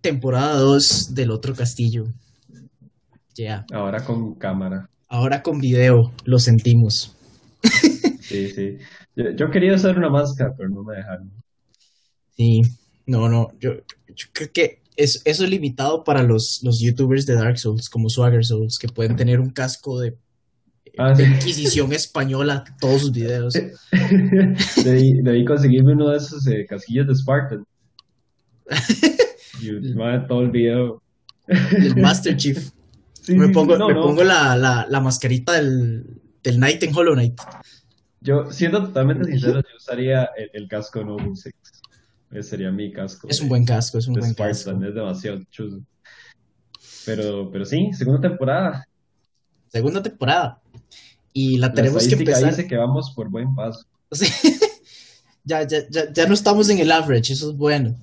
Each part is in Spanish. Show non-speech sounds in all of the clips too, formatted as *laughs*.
Temporada 2 del otro castillo. Ya. Ahora con cámara. Ahora con video, lo sentimos. *laughs* Sí, sí. Yo, yo quería usar una máscara, pero no me dejaron. Sí, no, no, yo, yo creo que es, eso es limitado para los, los youtubers de Dark Souls, como Swagger Souls, que pueden tener un casco de, Ah, sí. Inquisición española todos sus videos. *laughs* Debí, debí conseguirme uno de esos eh, casquillos de Spartan. Y *laughs* todo el video. El Master Chief. *laughs* Sí, me pongo, no, me no. pongo la, la, la mascarita del, del Knight en Hollow Knight. Yo, siendo totalmente sincero, yo usaría el, el casco Noble Six. Ese sería mi casco. Es un buen casco, es un buen casco. Spartan, es demasiado chulo. Pero, pero sí, segunda temporada. Segunda temporada. Y la La tenemos que empezar. dice que vamos por buen paso. Sí. *laughs* ya, ya, ya, ya no estamos en el average, eso es bueno.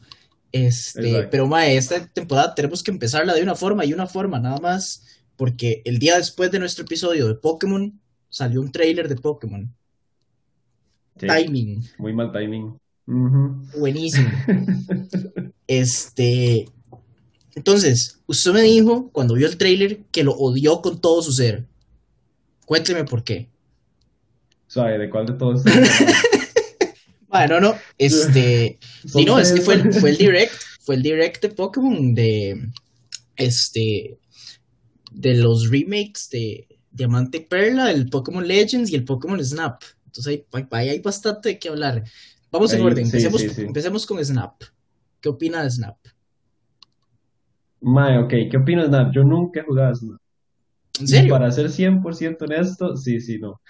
Este, Exacto. pero mae, esta temporada tenemos que empezarla de una forma y una forma, nada más, porque el día después de nuestro episodio de Pokémon salió un trailer de Pokémon. Sí, Timing, muy mal timing. Buenísimo. *laughs* Este, entonces, usted me dijo cuando vio el trailer que lo odió con todo su ser. Cuénteme por qué. ¿de cuál de todos? *laughs* Bueno, no, este, *laughs* Sí, no, es que fue el, fue el direct, fue el direct de Pokémon de este de los remakes de Diamante y Perla, el Pokémon Legends y el Pokémon Snap. Entonces ahí, hay bastante de qué hablar. Vamos en orden, empecemos, sí, sí. empecemos con Snap. ¿Qué opina de Snap? Mae, ok, ¿qué opinas, Snap? Yo nunca he jugado a Snap. ¿En Y serio? para ser 100% honesto, sí, sí, no.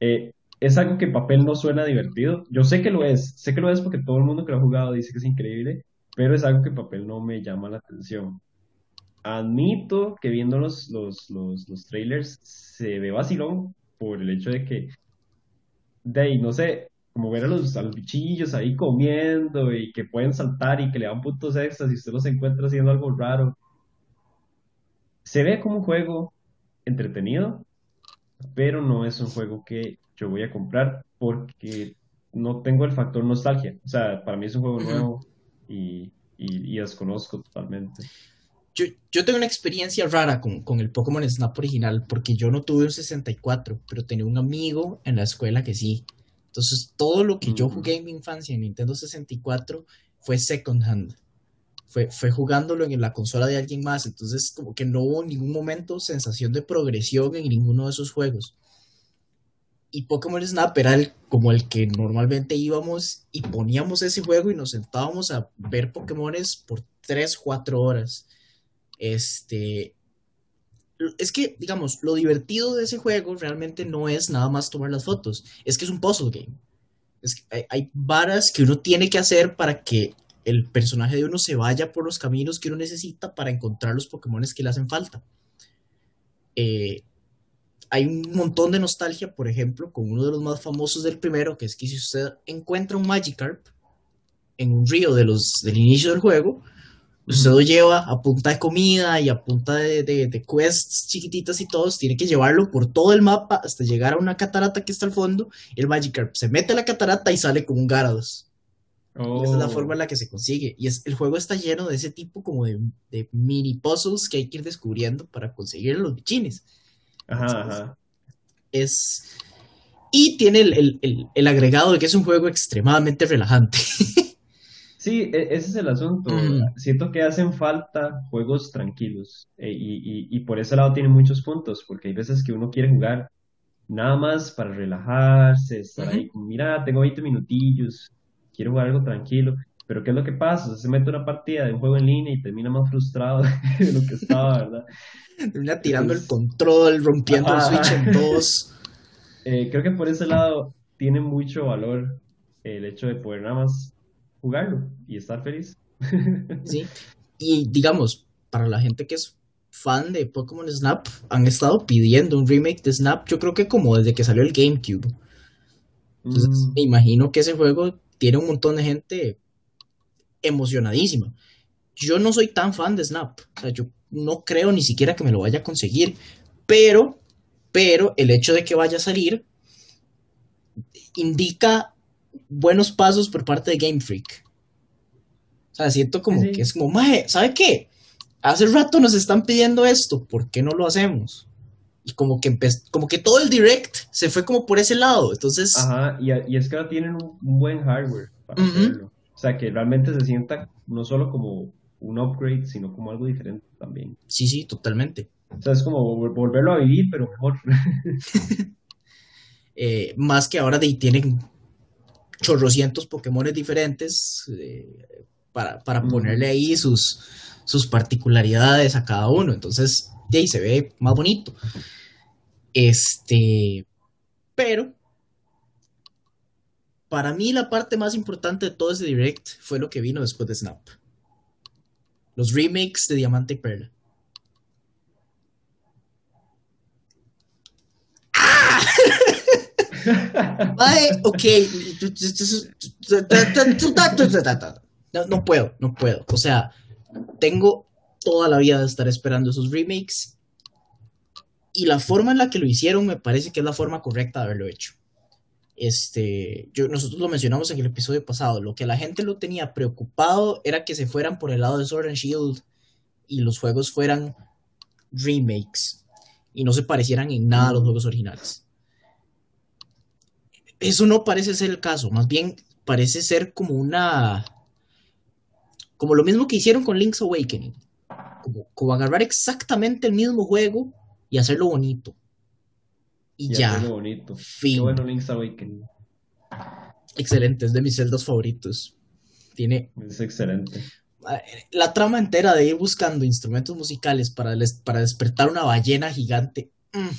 Eh, es algo que en papel no suena divertido. Yo sé que lo es, sé que lo es porque todo el mundo que lo ha jugado dice que es increíble, pero es algo que en papel no me llama la atención. Admito que viendo los, los, los, los trailers se ve vacilón por el hecho de que, de ahí, no sé, como ver a los, a los bichillos ahí comiendo y que pueden saltar y que le dan puntos extras y usted los encuentra haciendo algo raro. Se ve como un juego entretenido, pero no es un juego que yo voy a comprar porque no tengo el factor nostalgia. O sea, para mí es un juego nuevo y, y, y desconozco totalmente. Yo, yo tengo una experiencia rara con, con el Pokémon Snap original porque yo no tuve un 64, pero tenía un amigo en la escuela que sí. Entonces, todo lo que yo Ujú. jugué en mi infancia en Nintendo 64 fue second hand. Fue, fue jugándolo en la consola de alguien más. Entonces, como que no hubo en ningún momento sensación de progresión en ninguno de esos juegos. Y Pokémon Snap era el, como el que normalmente íbamos y poníamos ese juego y nos sentábamos a ver Pokémones por 3, 4 horas. Este. Es que, digamos, lo divertido de ese juego realmente no es nada más tomar las fotos. Es que es un puzzle game. Hay, hay varas que uno tiene que hacer para que el personaje de uno se vaya por los caminos que uno necesita para encontrar los Pokémon que le hacen falta. Eh, hay un montón de nostalgia, por ejemplo, con uno de los más famosos del primero, que es que si usted encuentra un Magikarp en un río de los, del inicio del juego, usted lo lleva a punta de comida y a punta de, de, de quests chiquititas y todos, tiene que llevarlo por todo el mapa hasta llegar a una catarata que está al fondo, y el Magikarp se mete a la catarata y sale con un Gyarados. Esa es la Oh, forma en la que se consigue. Y es, el juego está lleno de ese tipo como de, de mini puzzles que hay que ir descubriendo para conseguir los bichines. Ajá, ajá. Es... Y tiene el, el- el- el agregado de que es un juego extremadamente relajante. *laughs* Sí, e- ese es el asunto. Mm. Siento que hacen falta juegos tranquilos eh, y, y, y por ese lado tiene muchos puntos, porque hay veces que uno quiere jugar nada más para relajarse, estar ahí, como, mira, tengo 20 minutillos, quiero jugar algo tranquilo, pero ¿qué es lo que pasa? Se mete una partida de un juego en línea y termina más frustrado *laughs* de lo que estaba, ¿verdad? Termina tirando el control, rompiendo el. Switch en dos. *laughs* Eh, creo que por ese lado tiene mucho valor el hecho de poder nada más jugarlo y estar feliz. *laughs* ¿sí? Y digamos, para la gente que es fan de Pokémon Snap, han estado pidiendo un remake de Snap, yo creo que como desde que salió el GameCube. Entonces, Mm. me imagino que ese juego tiene un montón de gente emocionadísima. Yo no soy tan fan de Snap, o sea, yo no creo ni siquiera que me lo vaya a conseguir, pero, pero el hecho de que vaya a salir indica buenos pasos por parte de Game Freak. O sea, siento como que es como, maje, ¿sabe qué? Hace rato nos están pidiendo esto, ¿por qué no lo hacemos? Y como que como que todo el direct se fue como por ese lado, entonces... Ajá, y, y es que ahora tienen un, buen hardware para hacerlo. O sea, que realmente se sienta no solo como un upgrade, sino como algo diferente también. Sí, sí, totalmente. O sea, es como volverlo a vivir, pero mejor. *laughs* Eh, más que ahora de, tienen chorrocientos Pokémones diferentes eh, para, ponerle ahí sus, sus particularidades a cada uno. Entonces, ahí se ve más bonito. Este, pero para mí la parte más importante de todo ese direct fue lo que vino después de Snap. Los remakes de Diamante y Perla. *laughs* ok. No, no puedo, no puedo. O sea, tengo toda la vida de estar esperando esos remakes. Y la forma en la que lo hicieron me parece que es la forma correcta de haberlo hecho. Este, yo, nosotros lo mencionamos en el episodio pasado. Lo que la gente lo tenía preocupado era que se fueran por el lado de Sword and Shield y los juegos fueran remakes y no se parecieran en nada a los juegos originales. Eso no parece ser el caso, más bien parece ser como una. Como lo mismo que hicieron con Link's Awakening. Como, agarrar exactamente el mismo juego y hacerlo bonito. Y, ya. Hacerlo bonito. Fin. bueno Link's Awakening. Excelente, es de mis celdas favoritos. Tiene. Es excelente. La trama entera de ir buscando instrumentos musicales para, para despertar una ballena gigante. Mm,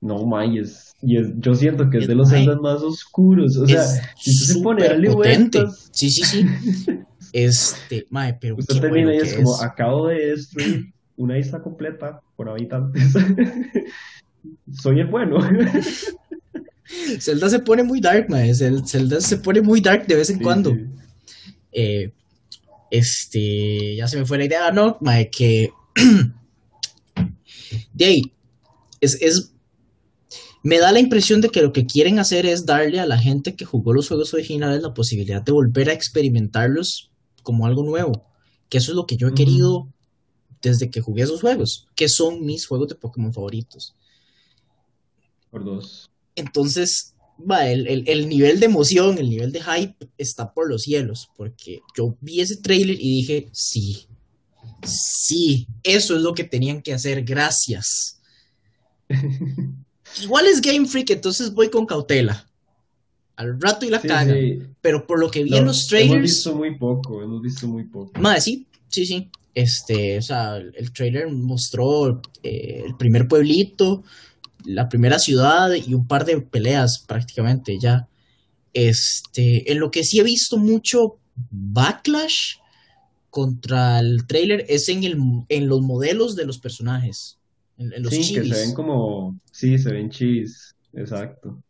no, May, es, y es, yo siento que es, de los celdas más oscuros. O sea, si se pone a darle vueltas. Sí, sí, sí. *laughs* Este, Mae, pero. Usted termina y es como, acabo de destruir una isla completa por habitantes. *laughs* Soy el bueno. *laughs* Zelda se pone muy dark, mae. Zelda se pone muy dark de vez en cuando. Eh, este, ya se me fue la idea, ¿no? Mae, que. *clears throat* de ahí, es, es me da la impresión de que lo que quieren hacer es darle a la gente que jugó los juegos originales la posibilidad de volver a experimentarlos como algo nuevo. Que eso es lo que yo he querido desde que jugué esos juegos, que son mis juegos de Pokémon favoritos. Por dos. Entonces, va, el, nivel de emoción, el nivel de hype está por los cielos, porque yo vi ese trailer y dije, sí, sí, eso es lo que tenían que hacer, gracias. *laughs* Igual es Game Freak, entonces voy con cautela. Al rato y la caga. Pero por lo que vi en los trailers. Hemos visto muy poco, hemos visto muy poco. Madre, sí, sí, sí. Este, o sea, el trailer mostró eh, el primer pueblito, la primera ciudad y un par de peleas prácticamente ya. Este, en lo que sí he visto mucho backlash contra el trailer es en, el, en los modelos de los personajes sí, que se ven como, sí, se ven chis, exacto.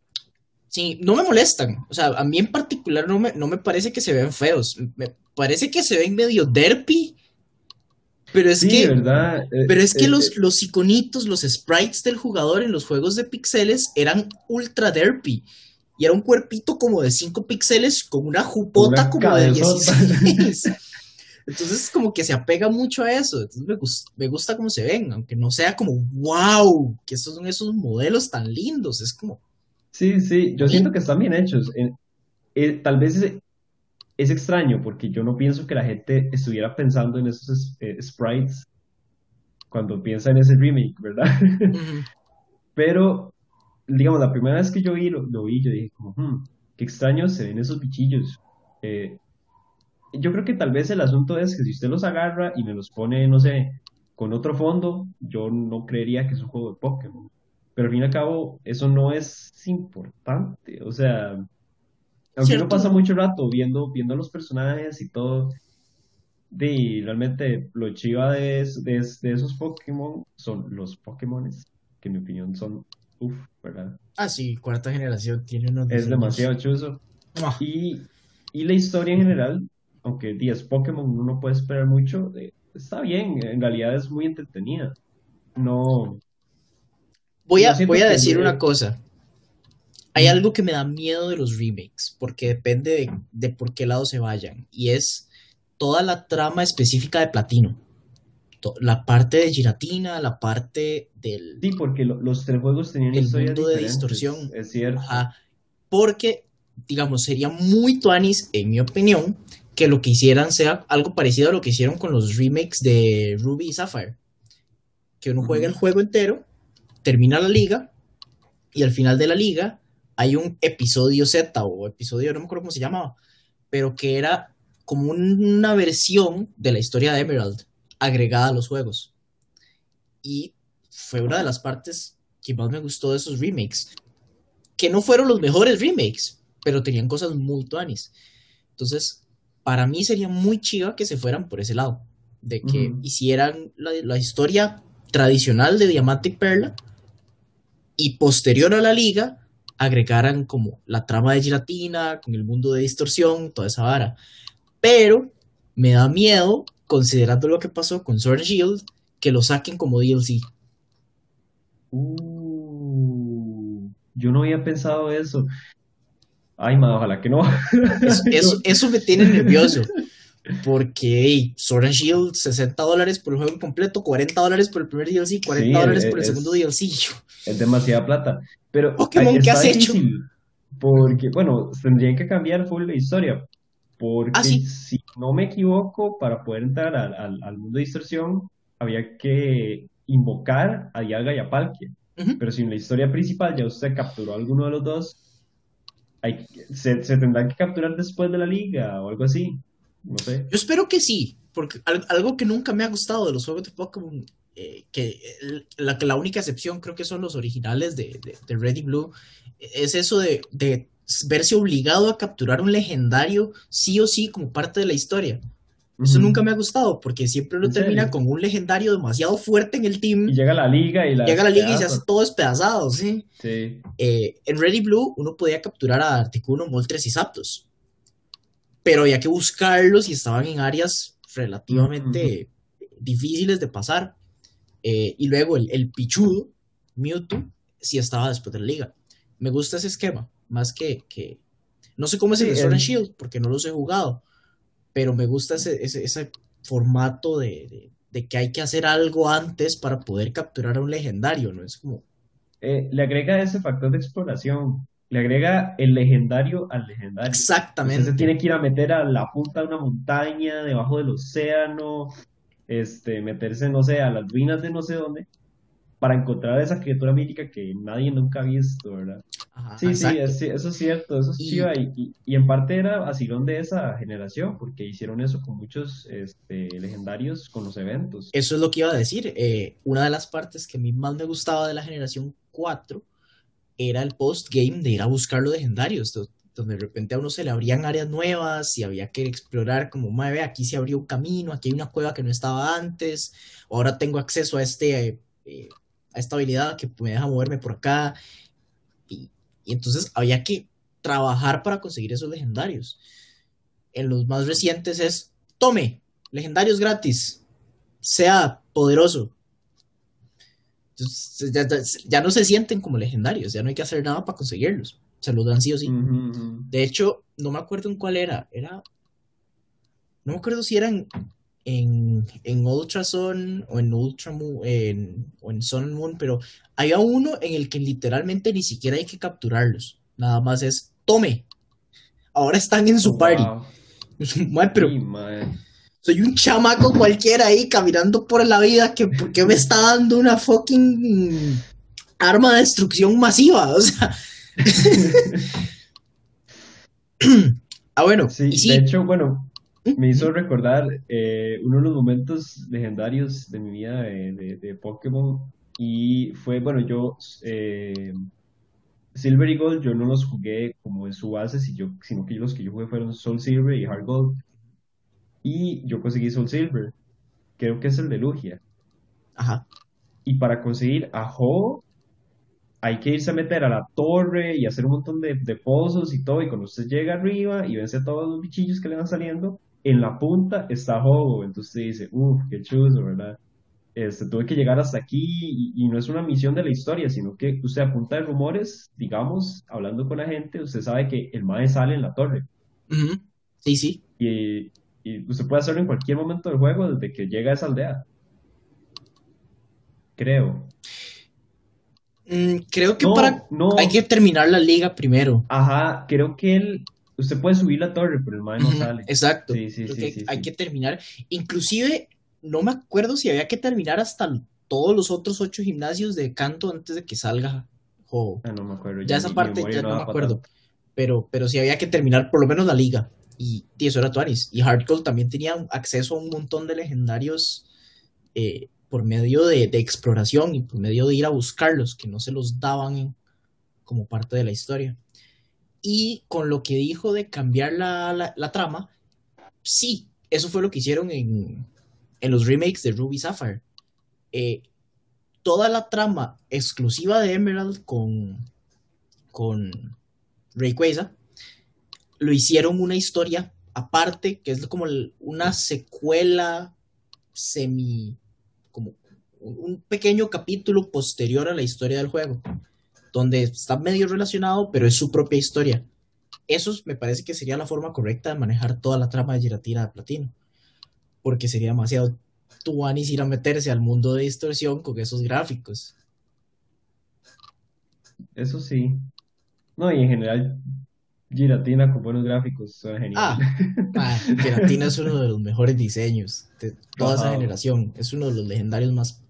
Sí, no me molestan. O sea, a mí en particular no me, no me parece que se ven feos. Me parece que se ven medio derpy. Pero es que. ¿verdad? Eh, pero es que eh, los, eh. los iconitos, los sprites del jugador en los juegos de pixeles eran ultra derpy. Y era un cuerpito como de 5 pixeles con una jupota como de 16. *laughs* Entonces como que se apega mucho a eso. Entonces me, me, gusta cómo se ven, aunque no sea como, wow, que estos son esos modelos tan lindos. Es como... Sí, sí, yo siento que están bien hechos. Eh, tal vez es, extraño porque yo no pienso que la gente estuviera pensando en esos eh, sprites cuando piensa en ese remake, ¿verdad? *laughs* Pero, digamos, la primera vez que yo vi, lo, vi, yo dije como, hmm, qué extraño se ven esos bichillos. Eh, yo creo que tal vez el asunto es que si usted los agarra y me los pone, no sé, con otro fondo, yo no creería que es un juego de Pokémon. Pero al fin y al cabo, eso no es importante. O sea, aunque uno pasa mucho rato viendo, viendo los personajes y todo, de, realmente lo chiva de, de, esos Pokémon son los Pokémon, que en mi opinión son, uff, ¿verdad? Ah, sí, cuarta generación tiene unos... Es demasiado chuzo. Ah. Y, y la historia en general aunque 10 Pokémon uno puede esperar mucho, eh, está bien, en realidad es muy entretenida. No. Voy a, voy a decir una cosa. hay algo que me da miedo de los remakes, porque depende de, de por qué lado se vayan, y es toda la trama específica de Platino. La parte de Giratina, la parte del... Sí, porque lo- los tres juegos tenían El mundo de distorsión. Es cierto. Ajá, porque, digamos, sería muy tuanis, en mi opinión, que lo que hicieran sea algo parecido a lo que hicieron con los remakes de Ruby y Sapphire. Que uno juega el juego entero, termina la liga, y al final de la liga hay un episodio Z o episodio, no me acuerdo cómo se llamaba, pero que era como una versión de la historia de Emerald agregada a los juegos. Y fue una de las partes que más me gustó de esos remakes. Que no fueron los mejores remakes, pero tenían cosas muy tuanis. Entonces, para mí sería muy chiva que se fueran por ese lado. De que hicieran la, la historia tradicional de Diamante y Perla y posterior a la liga agregaran como la trama de Giratina con el mundo de distorsión, toda esa vara. Pero me da miedo, considerando lo que pasó con Sword Shield, que lo saquen como DLC. Uh, yo no había pensado eso. Ay, ma, ojalá que no. Eso, eso, eso me tiene nervioso. *laughs* Porque hey, Sword and Shield, 60 dólares por el juego completo, 40 dólares por el primer DLC, 40 Sí, dólares es- por el segundo DLC. Es demasiada plata. Pero Pokémon, ay, ¿qué has hecho? Porque, bueno, tendrían que cambiar full la historia. Porque Ah, sí. si no me equivoco, para poder entrar al, al- al mundo de distorsión, había que invocar a Dialga y a Palkia. Pero si en la historia principal ya usted capturó a alguno de los dos, hay, se, se tendrán que capturar después de la liga o algo así. No sé. Yo espero que sí, porque al- algo que nunca me ha gustado de los juegos de Pokémon, eh, que la, que la única excepción creo que son los originales de, de, de Red y Blue, es eso de, de verse obligado a capturar un legendario sí o sí como parte de la historia. Eso nunca me ha gustado, porque siempre uno ¿En termina serio? con un legendario demasiado fuerte en el team, Y llega a la liga y la llega a la liga y se hace todo despedazado, ¿sí? Sí. Eh, en Red y Blue uno podía capturar a Articuno, Moltres y Zapdos, pero había que buscarlos y estaban en áreas relativamente difíciles de pasar. Eh, y luego el, el Pichudo, Mewtwo, sí estaba después de la liga. Me gusta ese esquema, más que... que... No sé cómo es el Sí, Sword and Shield, porque no los he jugado, pero me gusta ese, ese, ese formato de, de- de que hay que hacer algo antes para poder capturar a un legendario, ¿no? Es como... Eh, le agrega ese factor de exploración. Le agrega el legendario al legendario. Exactamente. se tiene que ir a meter a la punta de una montaña, debajo del océano, este, meterse, no sé, a las ruinas de no sé dónde, para encontrar esa criatura mítica que nadie nunca ha visto, ¿verdad? Ajá, Sí, sí, exacto. es- sí, eso es cierto, eso es Y- chiva, y, y, y en parte era vacilón de esa generación, porque hicieron eso con muchos este, legendarios con los eventos. Eso es lo que iba a decir. eh, una de las partes que a mí más me gustaba de la generación 4 era el post-game de ir a buscar los legendarios, do- donde de repente a uno se le abrían áreas nuevas y había que explorar como, "Mae, ve, aquí se abrió un camino, aquí hay una cueva que no estaba antes, ahora tengo acceso a, este, eh, a esta habilidad que me deja moverme por acá. Y entonces había que trabajar para conseguir esos legendarios. En los más recientes es, tome, legendarios gratis, sea poderoso. Entonces, ya, ya- no se sienten como legendarios, ya no hay que hacer nada para conseguirlos. Se los dan sí o sí. De hecho, no me acuerdo en cuál era. Era. No me acuerdo si eran en, en Ultrason o en Ultramoon en, o en Sun and Moon, pero había uno en el que literalmente ni siquiera hay que capturarlos. Nada más es tome. Ahora están en su Oh, party. *laughs* wow. Pero Sí. Soy un chamaco cualquiera ahí caminando por la vida que ¿por qué me está dando una fucking arma de destrucción masiva? O sea. *laughs* ah, bueno, Sí, sí, de hecho, bueno, ¿Mm? me hizo recordar eh, uno de los momentos legendarios de mi vida de, de- de Pokémon y fue, bueno, yo, eh, Silver y Gold, yo no los jugué como en su base, sino que los que yo jugué fueron Soul Silver y Heart Gold y yo conseguí Soul Silver, creo que es el de Lugia. Ajá. Y para conseguir a Ho, hay que irse a meter a la torre y hacer un montón de, de pozos y todo. Y cuando usted llega arriba y vence a todos los bichillos que le van saliendo, en la punta está Ho. Entonces usted dice, uff, qué chuzo, ¿verdad? este, tuve que llegar hasta aquí y, y no es una misión de la historia, sino que usted a punta de rumores, digamos, hablando con la gente, usted sabe que el mae sale en la torre Ujú. Sí, sí. y, y usted puede hacerlo en cualquier momento del juego desde que llega a esa aldea, creo. Mm, creo que para... No, no, Hay que terminar la liga primero. ajá, creo que él, usted puede subir la torre, pero el mae no sale. Exacto. Sí, sí, Creo sí, que sí, hay que terminar. Inclusive, no me acuerdo si había que terminar hasta todos los otros ocho gimnasios de canto antes de que salga juego. Ah, no me acuerdo, Ya ya esa parte ya no no me acuerdo. Pero, pero sí había que terminar por lo menos la liga. Y, y eso Tuanis. Y Hardcore también tenía acceso a un montón de legendarios eh, por medio de, exploración y por medio de ir a buscarlos, que no se los daban como parte de la historia. Y con lo que dijo de cambiar la trama, sí, eso fue lo que hicieron en, en los remakes de Ruby Sapphire. Eh, toda la trama exclusiva de Emerald con, con Rayquaza lo hicieron una historia aparte, que es como una secuela semi, como un pequeño capítulo posterior a la historia del juego, donde está medio relacionado, pero es su propia historia. Eso me parece que sería la forma correcta de manejar toda la trama de Giratina de Platino, porque sería demasiado tuanis ir a meterse al mundo de distorsión con esos gráficos. Eso sí. No, y en general, Giratina con buenos gráficos, suena genial. Ah, ah, Giratina es uno de los mejores diseños de toda esa generación. Es uno de los legendarios más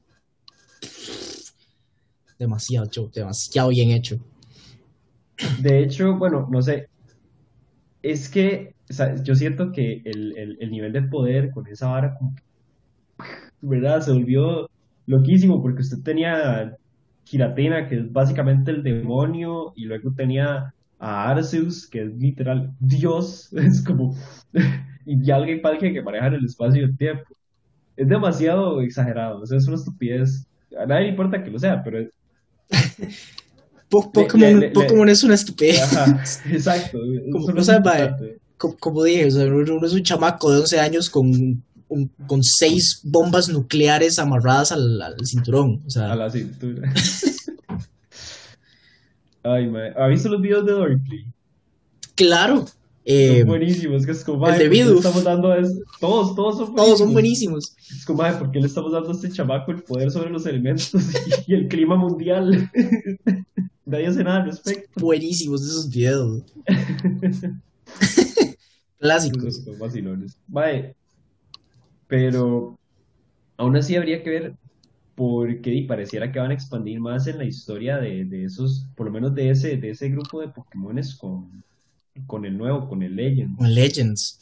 demasiado, demasiado bien hecho. De hecho, bueno, no sé, es que o sea, yo siento que el, el- el nivel de poder con esa vara, como que, ¿verdad? Se volvió loquísimo porque usted tenía Giratina, que es básicamente el demonio, y luego tenía a Arceus, que es literal Dios, *laughs* es como, y alguien Palkia que maneja el espacio y el tiempo. Es demasiado exagerado, o sea, es una estupidez. A nadie le importa que lo sea, pero es, *laughs* Po- Le- Pokémon, le- le- Pokémon es una estupidez. ajá, *laughs* exacto, Como, no como dije, o sea, uno es un chamaco de 11 años con, un- con seis bombas nucleares amarradas al, al cinturón. O A sea, la cintura. Ay, mae. ¿Ha visto los videos de Dorkly? claro, eh, Son buenísimos. Que es como, el de ¿por qué le Bidoof. estamos dando es- Todos, todos son todos son buenísimos. buenísimos. Es como, mae, ¿por qué le estamos dando a este chamaco el poder sobre los elementos *laughs* y, el clima mundial? *laughs* Nadie hace nada al respecto. Buenísimos esos videos. *laughs* Clásicos. Esos son vacilones. Mae, pero aún así habría que ver porque pareciera que van a expandir más en la historia de, de esos, por lo menos de ese, de ese grupo de Pokémones con, con el nuevo, con el Legend. Con Legends.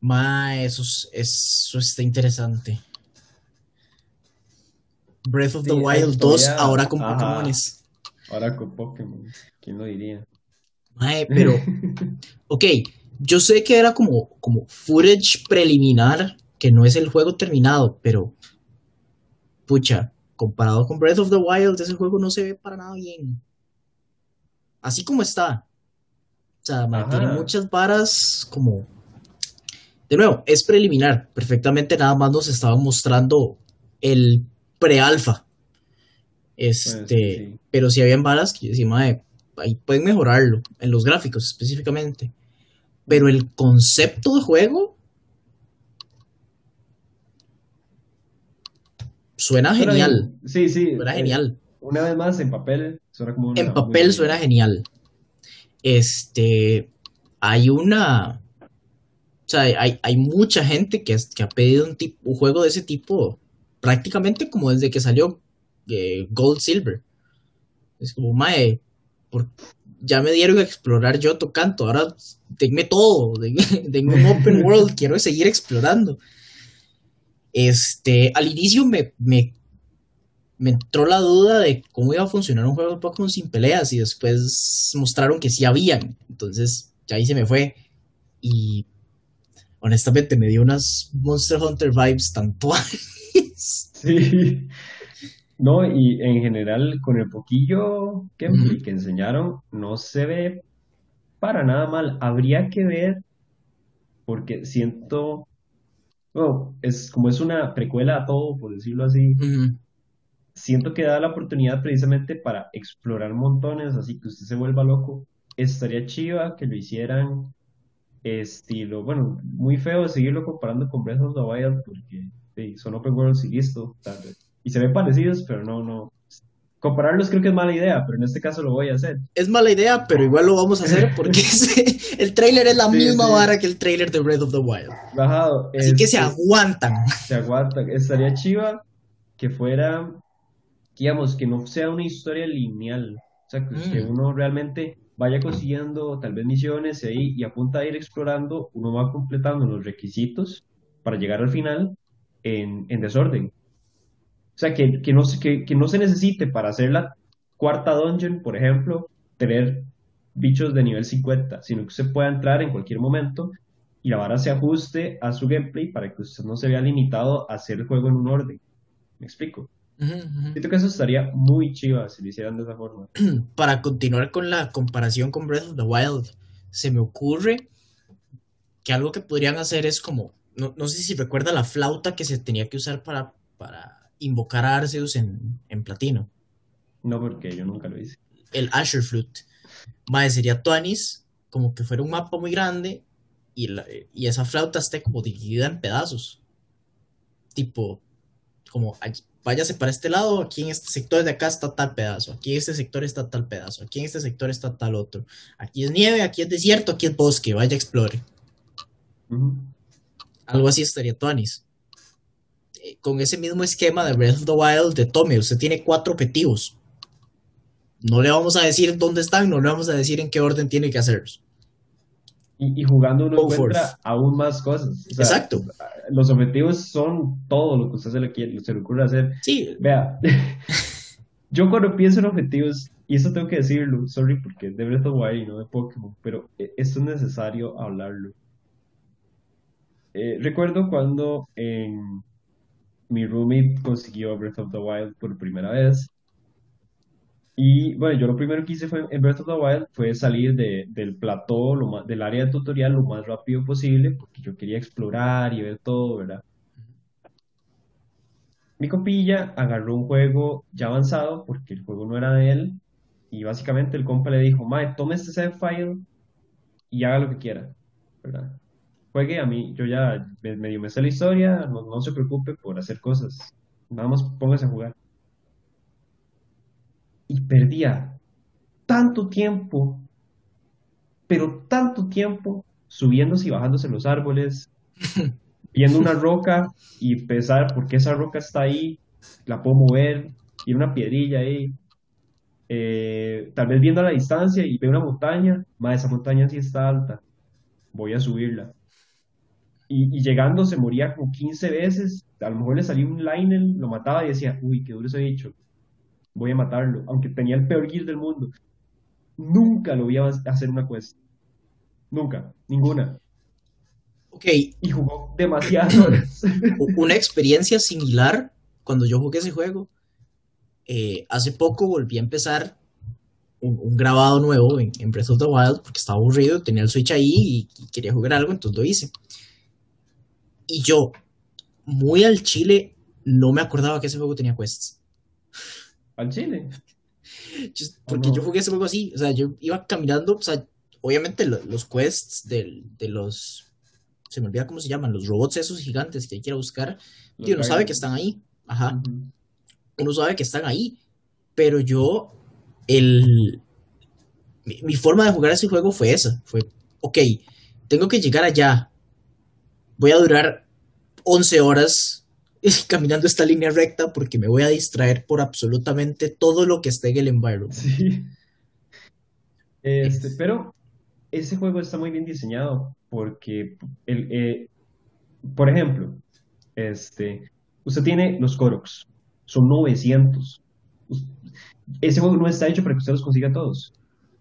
Ma, eso, es- eso está interesante. Breath of the Sí, Wild 2 historia, ahora con ajá. Pokémones. Ahora con Pokémon, ¿quién lo diría? Mae, pero, *laughs* ok, yo sé que era como, como footage preliminar, que no es el juego terminado, pero, pucha, comparado con Breath of the Wild, ese juego no se ve para nada bien. Así como está. O sea, mae, Ajá. tiene muchas varas como... De nuevo, es preliminar. Perfectamente nada más nos estaban mostrando el pre-alfa. Este, sí. pero si habían varas que decía, "Mae, ahí pueden mejorarlo, en los gráficos específicamente. Pero el concepto de juego suena genial. Sí, sí. Suena eh, genial. Una vez más, en papel, suena como una En papel suena genial. Este, hay una, o sea, hay, hay mucha gente que, ha pedido un, tipo, un juego de ese tipo prácticamente como desde que salió eh, Gold Silver. Es como, mae, por- ya me dieron a explorar yo Canto, ahora denme todo, denme, denme un open *laughs* world, quiero seguir explorando. Este, al inicio me, me, me entró la duda de cómo iba a funcionar un juego de Pokémon sin peleas y después mostraron que sí habían. Entonces, ya ahí se me fue. Y honestamente me dio unas Monster Hunter vibes tanto. *laughs* Sí. No, y en general, con el poquillo gameplay Ujú. que enseñaron, no se ve para nada mal. Habría que ver, porque siento bueno, es como es una precuela a todo, por decirlo así, siento que da la oportunidad precisamente para explorar montones, así que usted se vuelva loco. Estaría chiva que lo hicieran estilo, bueno, muy feo seguirlo comparando con Breath of the Wild porque sí, son open worlds y listo, tal vez. Y se ven parecidos, pero no, no. Compararlos creo que es mala idea, pero en este caso lo voy a hacer. Es mala idea, pero igual lo vamos a hacer porque *laughs* el trailer es la Sí, misma sí. vara que el trailer de Breath of the Wild. Bajado. Así que se este, aguantan. se aguanta. Estaría chiva que fuera, digamos, que no sea una historia lineal. O sea, que, que Mm. uno realmente vaya consiguiendo tal vez misiones y ahí, y a punta de ir explorando, uno va completando los requisitos para llegar al final en, en desorden. O sea, que, que, no, se- que, que no se necesite para hacer la cuarta dungeon, por ejemplo, tener bichos de nivel 50, sino que usted pueda entrar en cualquier momento y la vara se ajuste a su gameplay para que usted no se vea limitado a hacer el juego en un orden. ¿Me explico? Siento que eso estaría muy chiva si lo hicieran de esa forma. *clears throat* Para continuar con la comparación con Breath of the Wild, se me ocurre que algo que podrían hacer es como, no, no sé si recuerda la flauta que se tenía que usar para, para invocar a Arceus en, en platino, No porque yo nunca lo hice. el Asher Flute. Mae, sería Tuanis, como que fuera un mapa muy grande y, la- y esa flauta esté como dividida en pedazos. Tipo, como aquí- váyase para este lado, aquí en este sector de acá está tal pedazo, aquí en este sector está tal pedazo, aquí en este sector está tal otro. Aquí es nieve, aquí es desierto, aquí es bosque, vaya explore. Ujú. Algo así estaría Tuanis. Con ese mismo esquema de Breath of the Wild de Tome, usted tiene cuatro objetivos. No le vamos a decir dónde están, no le vamos a decir en qué orden tiene que hacerlos. Y, y jugando uno Go encuentra forth. aún más cosas. O sea, Exacto. Los objetivos son todo lo que usted se le, quiere, se le ocurre hacer. Sí, Vea, *laughs* yo cuando pienso en objetivos, y eso tengo que decirlo, sorry porque es de Breath of the Wild y no de Pokémon, pero eh, esto es necesario hablarlo. Eh, recuerdo cuando en mi roommate consiguió Breath of the Wild por primera vez. Y bueno, yo lo primero que hice fue en Breath of the Wild fue salir de- del plató, del área de tutorial lo más rápido posible, porque yo quería explorar y ver todo, ¿verdad? Mi compilla agarró un juego ya avanzado porque el juego no era de él y básicamente el compa le dijo, Mae, tome este save file y haga lo que quiera, ¿verdad? Juegue a mí, yo ya me- medio me sé la historia, no, no se preocupe por hacer cosas, nada más póngase a jugar. Y perdía tanto tiempo, pero tanto tiempo subiéndose y bajándose los árboles, *laughs* viendo una roca y pensar por qué esa roca está ahí, la puedo mover, y una piedrilla ahí. Eh, tal vez viendo a la distancia y veo una montaña, más esa montaña sí está alta, voy a subirla. Y, y llegando se moría como 15 veces, a lo mejor le salía un Lionel, lo mataba y decía, uy, qué duro ese bicho, voy a matarlo, aunque tenía el peor gear del mundo. Nunca lo voy a hacer una quest. Nunca, ninguna. ok. Y jugó *clears throat* u- Una experiencia similar cuando yo jugué ese juego. eh, hace poco volví a empezar un, un grabado nuevo en, en Breath of the Wild porque estaba aburrido, tenía el Switch ahí y, y quería jugar algo, entonces lo hice. Y yo, muy al chile, no me acordaba que ese juego tenía quests. Al chile. Yo- porque no? yo jugué ese juego así, o sea, yo iba caminando, o sea, obviamente lo- los quests del- de los, se me olvida cómo se llaman, los robots esos gigantes que hay que ir a buscar, Los tío, uno sabe que están ahí, ajá, Ujú. uno sabe que están ahí, pero yo, el, mi, mi forma de jugar ese juego fue esa, fue, ok, tengo que llegar allá, voy a durar 11 horas *laughs* caminando esta línea recta porque me voy a distraer por absolutamente todo lo que esté en el environment. Sí. Este, pero ese juego está muy bien diseñado porque, el, eh, por ejemplo, este, usted tiene los Koroks, son 900. Us- Ese juego no está hecho para que usted los consiga todos,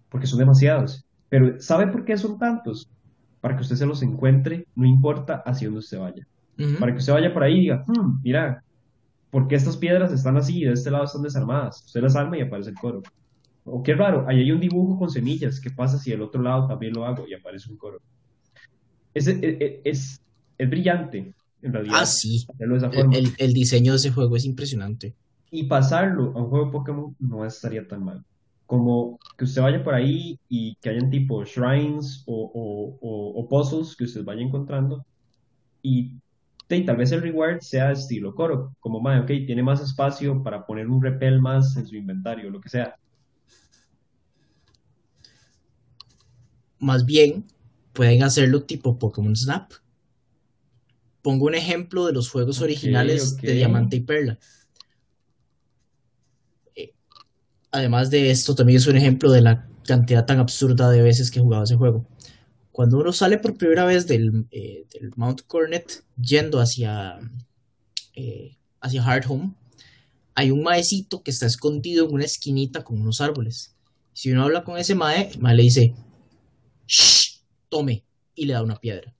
porque son demasiados. Pero ¿sabe por qué son tantos? Para que usted se los encuentre, no importa hacia dónde usted vaya. Para que usted vaya por ahí y diga, "Hmm, mira, ¿por qué estas piedras están así y de este lado están desarmadas? Usted las arma y aparece el coro. O qué raro, ahí hay un dibujo con semillas. ¿Qué pasa si del otro lado también lo hago y aparece un coro? Es, es, es, es brillante en realidad. Ah, sí. Hacerlo de esa El, forma. el- el diseño de ese juego es impresionante. Y pasarlo a un juego de Pokémon no estaría tan mal. Como que usted vaya por ahí y que hayan tipo shrines o, o, o- o puzzles que usted vaya encontrando y, y tal vez el reward sea estilo coro, como, madre, ok, tiene más espacio para poner un repel más en su inventario, lo que sea. Más bien, pueden hacerlo tipo Pokémon Snap. Pongo un ejemplo de los juegos originales de Diamante y Perla. Eh, Además de esto, también es un ejemplo de la cantidad tan absurda de veces que he jugado ese juego. Cuando uno sale por primera vez del, eh, Mount Cornet yendo hacia, eh, hacia Hardhome, hay un maecito que está escondido en una esquinita con unos árboles. Si uno habla con ese mae, el mae le dice, Shh, tome, y le da una piedra.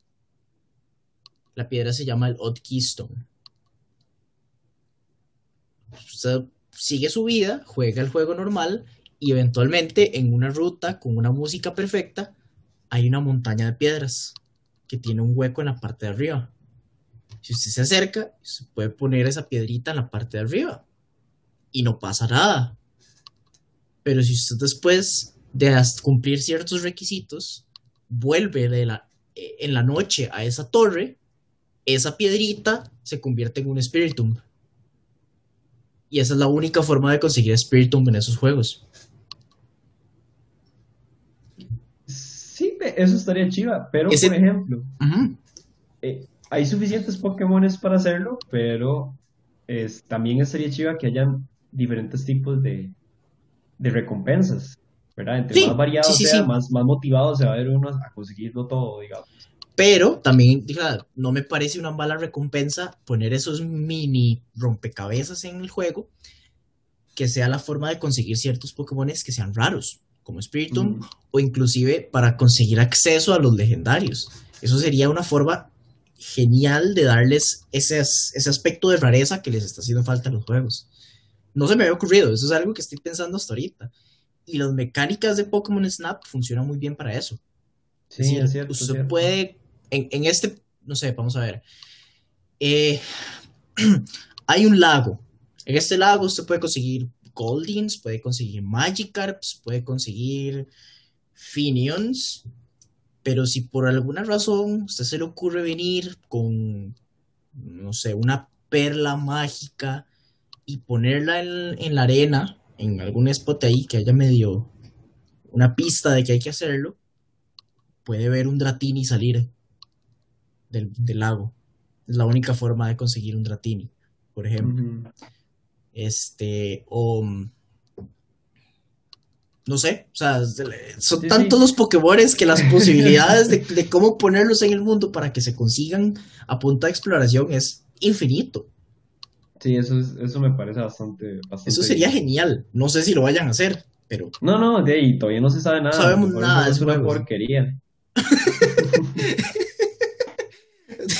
La piedra se llama el Odd Keystone. Usted sigue su vida, juega el juego normal y eventualmente en una ruta con una música perfecta hay una montaña de piedras que tiene un hueco en la parte de arriba. Si usted se acerca, se puede poner esa piedrita en la parte de arriba y no pasa nada. Pero si usted después de cumplir ciertos requisitos vuelve la, eh, en la noche a esa torre, esa piedrita se convierte en un Spiritomb. Y esa es la única forma de conseguir Spiritomb en esos juegos. Sí, eso estaría chiva, pero Ese- por ejemplo, eh, hay suficientes Pokémones para hacerlo, pero es, también estaría chiva que hayan diferentes tipos de, de recompensas, ¿verdad? Entre Sí, más variado sí, sí, sea. Más, más motivado se va a ver uno a conseguirlo todo, digamos. Pero también, diga, no me parece una mala recompensa poner esos mini rompecabezas en el juego que sea la forma de conseguir ciertos Pokémones que sean raros, como Spiritomb, Mm. o inclusive para conseguir acceso a los legendarios. Eso sería una forma genial de darles ese, ese aspecto de rareza que les está haciendo falta a los juegos. No se me había ocurrido, eso es algo que estoy pensando hasta ahorita. Y las mecánicas de Pokémon Snap funcionan muy bien para eso. Sí, Es cierto, es usted cierto. puede, en, este, no sé, vamos a ver. Eh, *clears throat* hay un lago. En este lago usted puede conseguir Goldings, puede conseguir Magikarps, puede conseguir Finions. Pero si por alguna razón usted se le ocurre venir con, no sé, una perla mágica y ponerla en, en la arena, en algún spot ahí que haya medio una pista de que hay que hacerlo, puede ver un Dratini salir del, del lago. Es la única forma de conseguir un Dratini, por ejemplo. Este, o. No sé, o sea, son Sí, tantos sí. los Pokémones que las *laughs* posibilidades de, de cómo ponerlos en el mundo para que se consigan a punta de exploración es infinito. Sí, eso, es- eso me parece bastante, bastante Eso sería bien. genial. No sé si lo vayan a hacer, pero No, no, de ahí todavía no se sabe nada. sabemos por nada es una porquería. *laughs*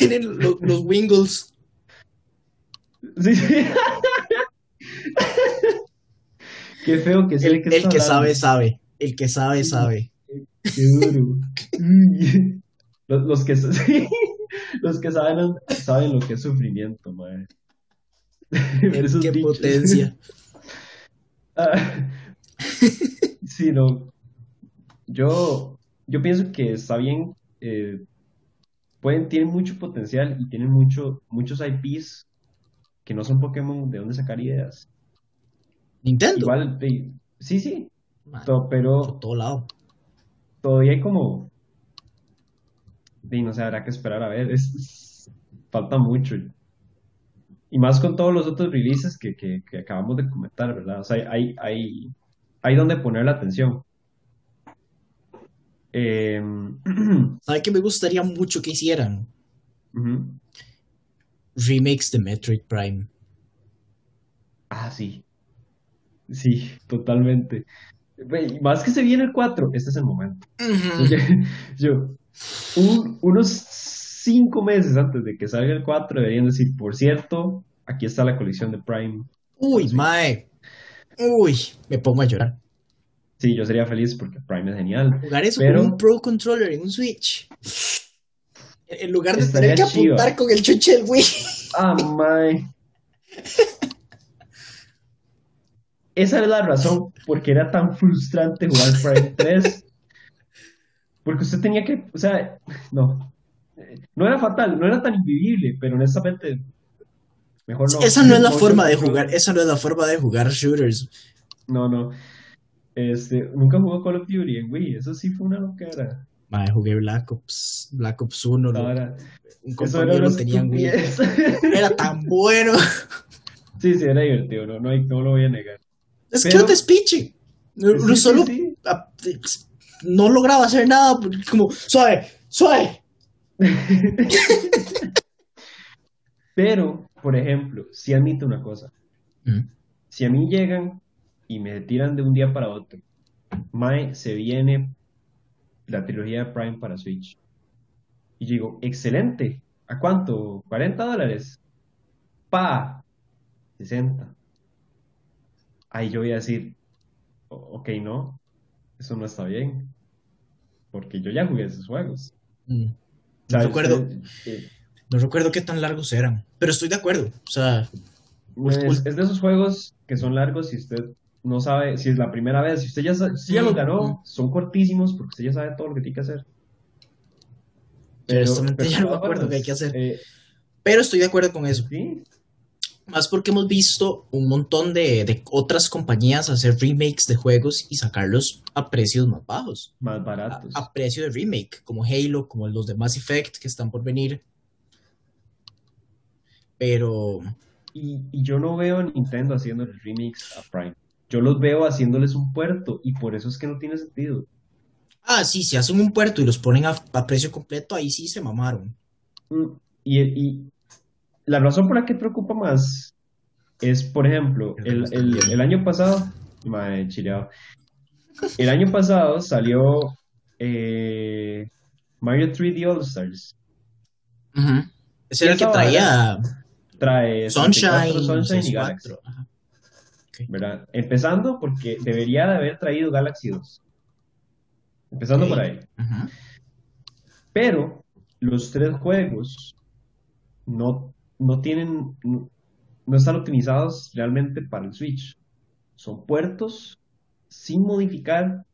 tienen lo- los Wingles. Sí, sí. Qué feo que es El, el que el que sabe, sabe. El que sabe, sabe. Qué duro. *laughs* Los, los que, *laughs* sí, los que saben, saben lo que es sufrimiento, madre. *laughs* Qué potencia. Ah, sí, no. Yo, yo pienso que está bien. eh, pueden, tienen mucho potencial y tienen mucho, muchos IPs que no son Pokémon de dónde sacar ideas. Nintendo. Igual, sí, sí, Man, pero por todo lado. todavía hay como. Y no sé, habrá que esperar a ver. *laughs* Es- falta mucho. Y más con todos los otros releases que, que, que acabamos de comentar, ¿verdad? O sea, hay, hay, hay donde poner la atención. *clears throat* Eh, ¿Sabe qué me gustaría mucho que hicieran? ujú. Remakes de Metroid Prime. Ah, sí. Sí, totalmente. Más que se viene el 4, este es el momento. Yo, *laughs* yo- un- unos cinco meses antes de que salga el 4 deberían decir, por cierto, aquí está la colección de Prime. Uy, mae. Uy, me pongo a llorar. Sí, yo sería feliz porque Prime es genial. Jugar eso Pero- con un Pro Controller en un Switch. En lugar de Estaría tener que chiva. apuntar con el chuche del Wii. Ah, mae. Esa es la razón por qué era tan frustrante jugar Prime 3. Porque usted tenía que, o sea, no. No era fatal, no era tan invivible, pero honestamente, mejor no. esa no es la forma de jugar, esa no es la forma de jugar shooters. No, no. Este, nunca jugó Call of Duty en Wii, eso sí fue una loquera. Madre, jugué Black Ops, Black Ops 1, lo- Ahora, un eso era compañero una tenía en Wii. *laughs* Era tan bueno. *laughs* Sí, sí, era divertido, no, no, hay- no lo voy a negar. Es que un. Uno Sí, sí, solo sí. no lograba hacer nada, como, suave, suave. *laughs* Pero, por ejemplo, si admito una cosa. Si a mí llegan y me tiran de un día para otro, Mae, se viene la trilogía de Prime para Switch. Y digo, excelente. ¿A cuánto? ¿40 dólares? Pa, 60. Ahí yo voy a decir, "O- ok, no, eso no está bien. Porque yo ya jugué esos juegos. Mm. No recuerdo, eh, no recuerdo qué tan largos eran, pero estoy de acuerdo. O sea, Pues, Ul- es de esos juegos que son largos si usted no sabe, si es la primera vez, si usted ya, si ya los ganó, son cortísimos porque usted ya sabe todo lo que tiene que hacer. honestamente ya no me acuerdo qué hay que hacer. eh, Pero estoy de acuerdo con eso. sí, Más porque hemos visto un montón de, de otras compañías hacer remakes de juegos y sacarlos a precios más bajos. más baratos. a precio de remake, como Halo, como los de Mass Effect que están por venir. Pero Y, y yo no veo a Nintendo haciendo remix a Prime. Yo los veo haciéndoles un puerto y por eso es que no tiene sentido. Ah, sí, si hacen un puerto y los ponen a, a precio completo, ahí sí se mamaron. Mm, Y, y la razón por la que preocupa más es, por ejemplo, el, el- el año pasado, mae, chileado. el año pasado salió eh, Mario 3D All Stars. Ese era el que traía Trae Sunshine, 64, Sunshine y 64. Galaxy, Ajá. ¿Verdad? Empezando porque debería de haber traído Galaxy 2. Empezando por ahí. Ajá. Pero los tres juegos no, no tienen, no, no están optimizados realmente para el Switch. Son puertos sin modificar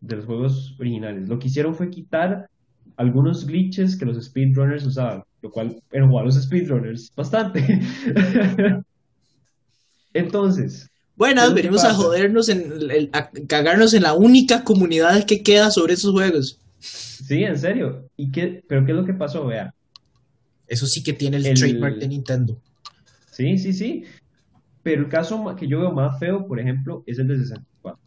de los juegos originales. Lo que hicieron fue quitar algunos glitches que los speedrunners usaban, lo cual en jugar los speedrunners bastante. *laughs* Entonces, Buenas, ¿Qué es lo que venimos a jodernos, en a cagarnos en la única comunidad que queda sobre esos juegos. sí, en serio. ¿Y qué, pero qué es lo que pasó? Vea. Eso sí que tiene el, El- trademark de Nintendo. Sí, sí, sí. Pero el caso que yo veo más feo, por ejemplo, es el de 64.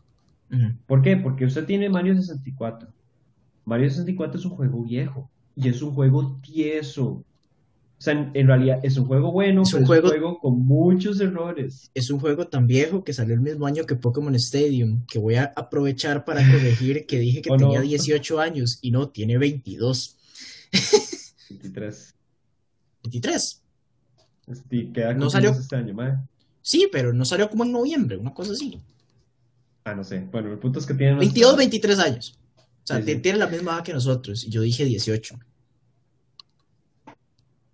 Ujú. ¿Por qué? Porque usted tiene Mario 64. Mario 64 es un juego viejo y es un juego tieso. O sea, en, en realidad es un juego bueno, Es un pero juego- es un juego con muchos errores. Es un juego tan viejo que salió el mismo año que Pokémon Stadium, que voy a aprovechar para corregir que dije que *laughs* ¿O no? tenía 18 años y no, tiene 22. 23. 23. Este, queda No salió- este año, mae. Sí, pero no salió como en noviembre, una cosa así. Ah, no sé. Bueno, el punto es que tiene... 22, 23 años. O sea, Sí, ti- sí. tiene la misma edad que nosotros. Y yo dije 18.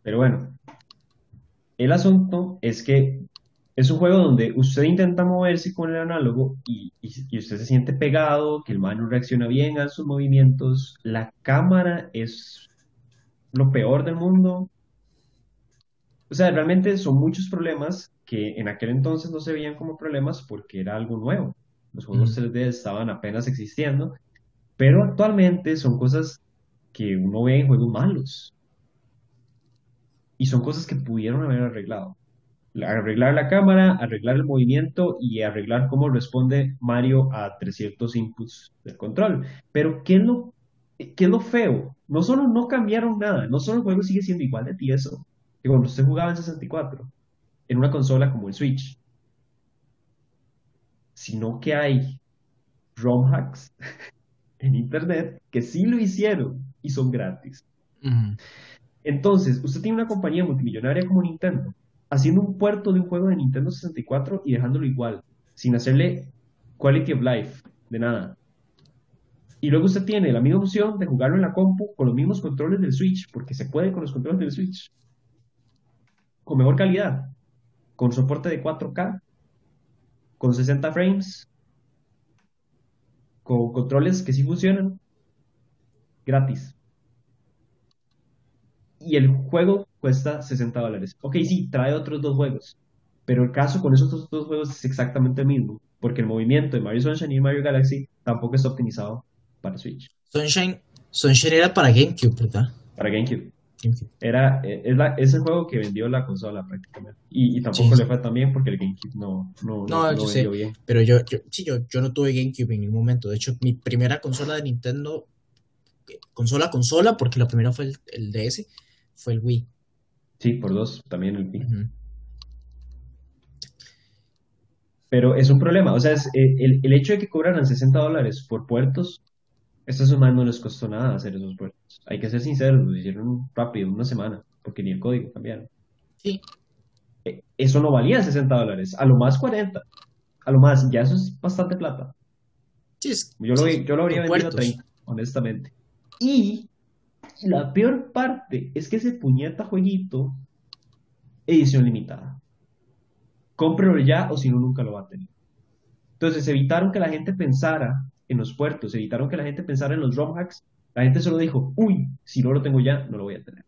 Pero bueno, el asunto es que es un juego donde usted intenta moverse con el análogo y, y- y usted se siente pegado, que el mano reacciona bien a sus movimientos. La cámara es lo peor del mundo. O sea, realmente son muchos problemas que en aquel entonces no se veían como problemas porque era algo nuevo. Los juegos Ujú. 3D estaban apenas existiendo, pero actualmente son cosas que uno ve en juegos malos. Y son cosas que pudieron haber arreglado. La- Arreglar la cámara, arreglar el movimiento y arreglar cómo responde Mario a 300 inputs del control. Pero ¿qué es lo, qué es lo feo? No solo no cambiaron nada, no solo el juego sigue siendo igual de tieso que cuando usted jugaba en 64, en una consola como el Switch, sino que hay ROM hacks *laughs* en internet que sí lo hicieron y son gratis. Ujú. Entonces, usted tiene una compañía multimillonaria como Nintendo, haciendo un puerto de un juego de Nintendo 64 y dejándolo igual, sin hacerle quality of life, de nada. Y luego usted tiene la misma opción de jugarlo en la compu con los mismos controles del Switch, porque se puede con los controles del Switch. Con mejor calidad, con soporte de 4K, con 60 frames, con controles que sí funcionan, gratis. Y el juego cuesta 60 dólares. Ok, sí, trae otros dos juegos. Pero el caso con esos otros dos juegos es exactamente el mismo. Porque el movimiento de Mario Sunshine y Mario Galaxy tampoco está optimizado para Switch. Sunshine, Sunshine era para GameCube, ¿verdad? Para GameCube. GameCube. Era, eh, es, la, es el juego que vendió la consola prácticamente. Y, y tampoco Sí. le fue tan bien porque el GameCube no, no, No, no, yo no sé. vendió bien. Pero yo, yo, sí, yo, yo no tuve GameCube en ningún momento. De hecho, mi primera consola de Nintendo, eh, consola, consola, porque la primera fue el, el DS, fue el Wii. Sí, por dos, también el Wii. Pero es un problema. O sea, es, eh, el, el hecho de que cobraran 60 dólares por puertos, estos humanos no les costó nada hacer esos puertos. Hay que ser sinceros, lo hicieron rápido, una semana, porque ni el código cambiaron. Sí, Eh, Eso no valía 60 dólares, a lo más 40. A lo más, ya eso es bastante plata. sí, es- Yo lo, sí, yo lo habría vendido a puertos. 30, honestamente. Y la peor parte es que ese puñeta jueguito, edición limitada. Cómprelo ya o si no, nunca lo va a tener. Entonces evitaron que la gente pensara en los puertos, evitaron que la gente pensara en los ROM hacks. La gente solo dijo, uy, si no lo tengo ya, no lo voy a tener.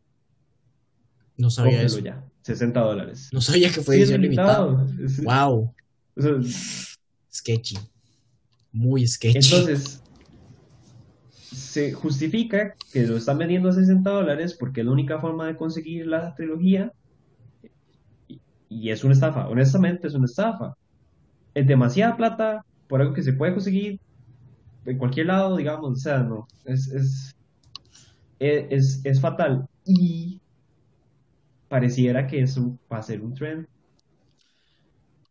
No sabía Cómprelo eso. ya, 60 dólares. No sabía que fue Sí, edición limitada. Wow, *laughs* o sea, sketchy. Muy sketchy. Entonces, se justifica que lo están vendiendo a 60 dólares porque es la única forma de conseguir la trilogía y, es una estafa, honestamente es una estafa. Es demasiada plata por algo que se puede conseguir en cualquier lado, digamos, o sea, no, es, es, es, es- es fatal y pareciera que eso va a ser un trend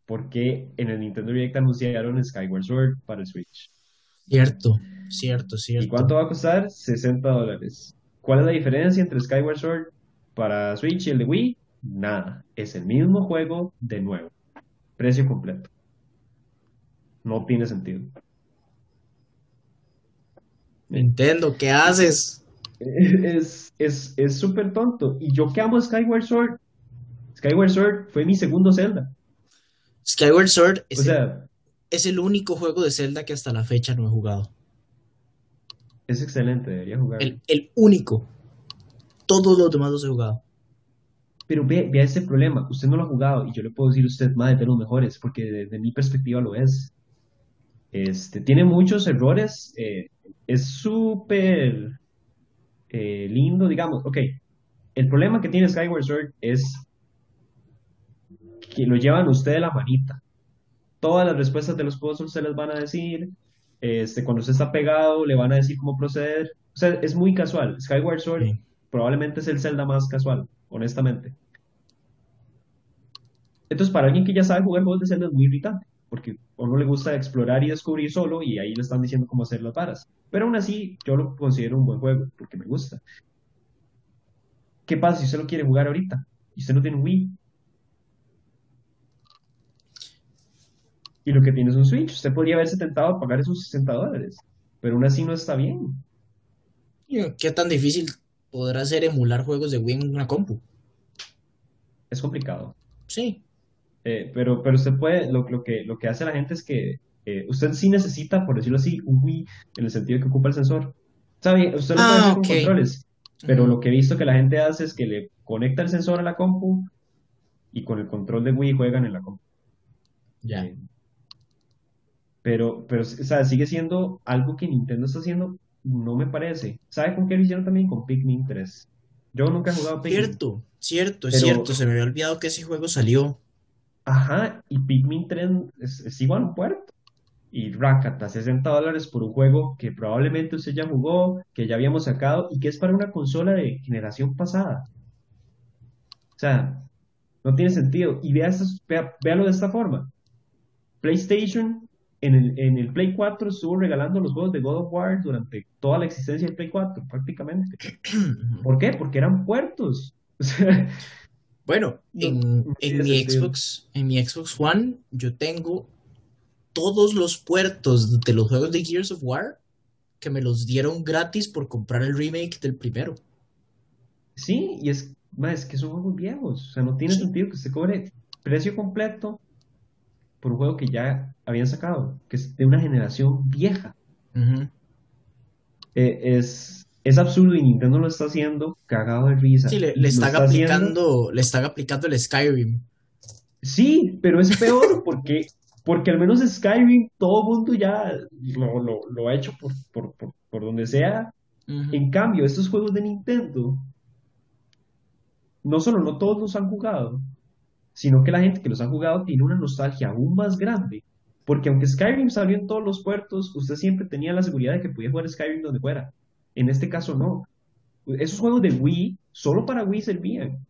porque en el Nintendo Direct anunciaron Skyward Sword para el Switch. Cierto, cierto, cierto. ¿Y cuánto va a costar? 60 dólares. ¿Cuál es la diferencia entre Skyward Sword para Switch y el de Wii? Nada. Es el mismo juego de nuevo. Precio completo. No tiene sentido. Nintendo, ¿qué haces? *laughs* Es es es súper tonto. Y yo que amo Skyward Sword. Skyward Sword fue mi segundo Zelda. Skyward Sword O es, el, es el único juego de Zelda que hasta la fecha no he jugado. Es excelente, debería jugar. El, el único. Todos los demás los he jugado. Pero ve, vea este problema, usted no lo ha jugado y yo le puedo decir a usted, más de los mejores, porque desde mi perspectiva lo es. Este, tiene muchos errores, eh, es súper eh, lindo, digamos, ok, el problema que tiene Skyward Sword es que lo llevan usted de la manita. Todas las respuestas de los puzzles se les van a decir, este, cuando usted está pegado le van a decir cómo proceder, o sea, es muy casual. Skyward Sword Sí. probablemente es el Zelda más casual, honestamente. Entonces, para alguien que ya sabe jugar juegos de Zelda es muy irritante, porque a uno le gusta explorar y descubrir solo y ahí le están diciendo cómo hacer las varas. Pero aún así, yo lo considero un buen juego, porque me gusta. ¿Qué pasa si usted lo quiere jugar ahorita y usted no tiene Wii? Y lo que tiene es un Switch. Usted podría haberse tentado a pagar esos 60 dólares, pero aún así no está bien. ¿Qué tan difícil podrá ser emular juegos de Wii en una compu? Es complicado. Sí. Eh, pero, pero usted puede, lo, lo que, lo que hace la gente es que eh, usted sí necesita, por decirlo así, un Wii en el sentido de que ocupa el sensor. ¿Sabe? Usted lo puede Ah, hacer con controles, pero lo que he visto que la gente hace es que le conecta el sensor a la compu y con el control de Wii juegan en la compu. Ya. Eh, pero, pero, o sea, sigue siendo algo que Nintendo está haciendo, no me parece. ¿Sabe con qué lo hicieron también? Con Pikmin 3. Yo nunca he jugado Pikmin. Cierto, cierto, es cierto. Se me había olvidado que ese juego salió. Ajá, y Pikmin 3 es, es igual a un puerto. Y Rakata, 60 dólares por un juego que probablemente usted ya jugó, que ya habíamos sacado y que es para una consola de generación pasada. O sea, no tiene sentido. Y vea vea- véalo de esta forma. PlayStation en el, en el Play 4 estuvo regalando los juegos de God of War durante toda la existencia del Play 4, prácticamente. *clears throat* ¿Por qué? Porque eran puertos. O *laughs* sea, Bueno, No, en, no en mi sentido. Xbox, en mi Xbox One, yo tengo todos los puertos de los juegos de Gears of War que me los dieron gratis por comprar el remake del primero. Sí, y es, es que son juegos viejos. O sea, no tiene Sí. sentido que se cobre precio completo por un juego que ya habían sacado, que es de una generación vieja. Eh, es, es absurdo y Nintendo lo está haciendo cagado de risa. Sí, le, están está haciendo- aplicando, le están aplicando el Skyrim. Sí, pero es peor porque, porque al menos Skyrim todo mundo ya lo, lo, lo ha hecho por, por, por, por donde sea. En cambio, estos juegos de Nintendo, no solo no todos los han jugado, sino que la gente que los ha jugado tiene una nostalgia aún más grande. Porque aunque Skyrim salió en todos los puertos, usted siempre tenía la seguridad de que podía jugar Skyrim donde fuera. En este caso no. Esos juegos de Wii, solo para Wii servían.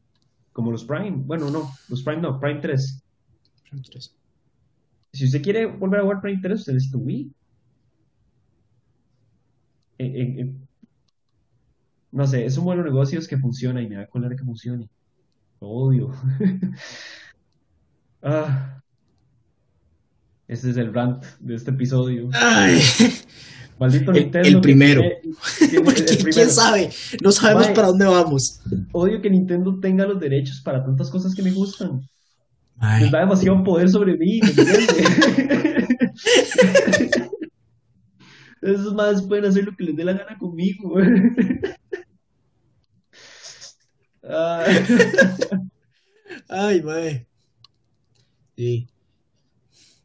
Como los Prime. Bueno, no, los Prime no, Prime 3. Si usted quiere volver a jugar Prime 3, usted necesita Wii. Eh, eh, eh, no sé, es un modelo de negocios que funciona y me da cólera que funcione. Lo odio. *laughs* Ah. Este es el rant de este episodio. Ay, Maldito El- Nintendo. el primero. tiene- *laughs* tiene- porque el ¿quién sabe? No sabemos para dónde vamos. Odio que Nintendo tenga los derechos para tantas cosas que me gustan. Ay, Les da demasiado poder sobre mí. *laughs* Esos más pueden hacer lo que les dé la gana conmigo. *laughs* Ah, ay, mae. Sí.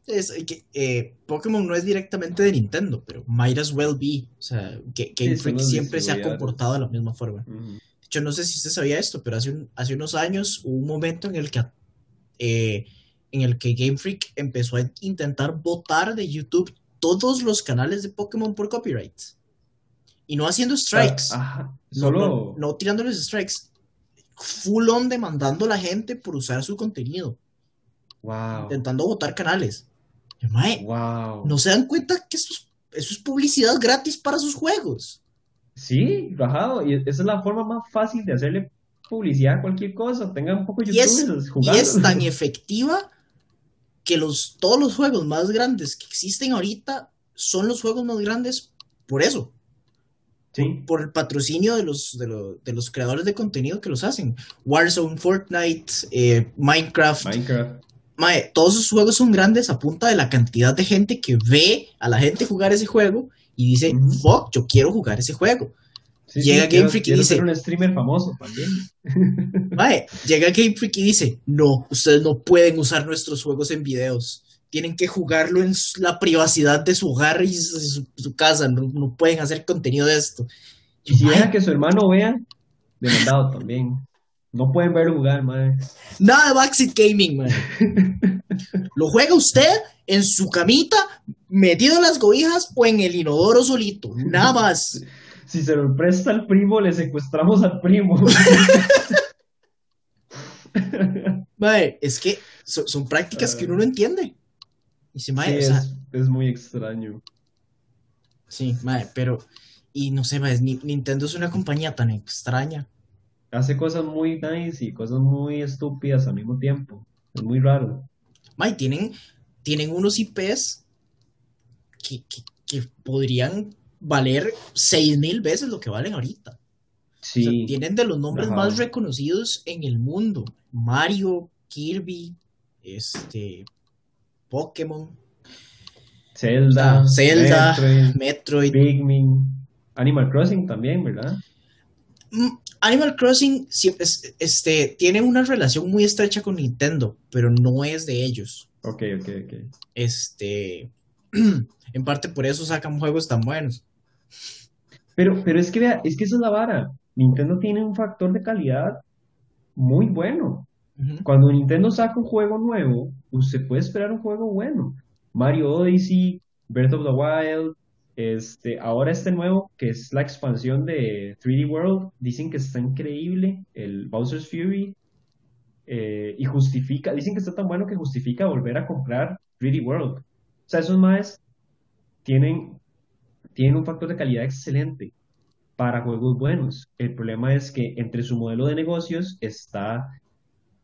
Es que eh, Pokémon no es directamente de Nintendo, pero might as well be. O sea, que Game Sí, Freak siempre se ha comportado de la misma forma. ujú. Yo no sé si usted sabía esto, pero hace, un- hace unos años hubo un momento en el que eh, en el que Game Freak empezó a intentar votar de YouTube todos los canales de Pokémon por copyrights. Y no haciendo strikes. Ajá, no, solo. no, no tirándoles strikes. Full on demandando a la gente por usar su contenido. Wow. Intentando votar canales. Yo, mae, Wow. ¿no se dan cuenta que eso es, eso es publicidad gratis para sus juegos? Sí, rajado. Y esa es la forma más fácil de hacerle publicidad a cualquier cosa. Tengan un poco de Y es, y es tan *laughs* efectiva que los, todos los juegos más grandes que existen ahorita son los juegos más grandes por eso, Sí. por el patrocinio de los, de, lo- de los creadores de contenido que los hacen. Warzone, Fortnite, eh, Minecraft. Minecraft. Mae, todos esos juegos son grandes a punta de la cantidad de gente que ve a la gente jugar ese juego y dice, fuck, yo quiero jugar ese juego. Sí, Llega sí, Game quiero- Freak y dice- ser un streamer famoso también. *laughs* Mae, llega Game Freak y dice, no, ustedes no pueden usar nuestros juegos en videos. Tienen que jugarlo en la privacidad de su hogar y su, casa. No, no pueden hacer contenido de esto. Y si deja que su hermano vea, demandado también. No pueden verlo jugar, madre. Nada de Backseat Gaming, mae. *laughs* Lo juega usted en su camita, metido en las cobijas o en el inodoro solito. Nada más. Si se lo presta al primo, le secuestramos al primo. *laughs* Mae, es que so- son prácticas que uno no entiende. Y dice, mae, Sí, o sea, es, es muy extraño. sí, mae, pero. Y no sé, Ni- Nintendo es una compañía tan extraña. Hace cosas muy nice y cosas muy estúpidas al mismo tiempo. Es muy raro. Mae, tienen, tienen unos IPs que, que, que podrían valer seis mil veces lo que valen ahorita. O sea, Sí, tienen de los nombres Ajá. más reconocidos en el mundo. Mario, Kirby, este, Pokémon, Zelda, Zelda, Metroid, Metroid. Pikmin, Animal Crossing también, ¿verdad? Mm, Animal Crossing es- este, tiene una relación muy estrecha con Nintendo, pero no es de ellos. Ok, ok, ok. Este, *clears throat* en parte por eso sacan juegos tan buenos. Pero, pero es que vea, es que esa es la vara. Nintendo tiene un factor de calidad muy bueno. Cuando Nintendo saca un juego nuevo, usted puede esperar un juego bueno. Mario Odyssey, Breath of the Wild, este, ahora este nuevo que es la expansión de 3D World, dicen que está increíble, el Bowser's Fury, eh, y justifica, dicen que está tan bueno que justifica volver a comprar 3D World. O sea, esos más tienen, tienen un factor de calidad excelente para juegos buenos. El problema es que entre su modelo de negocios está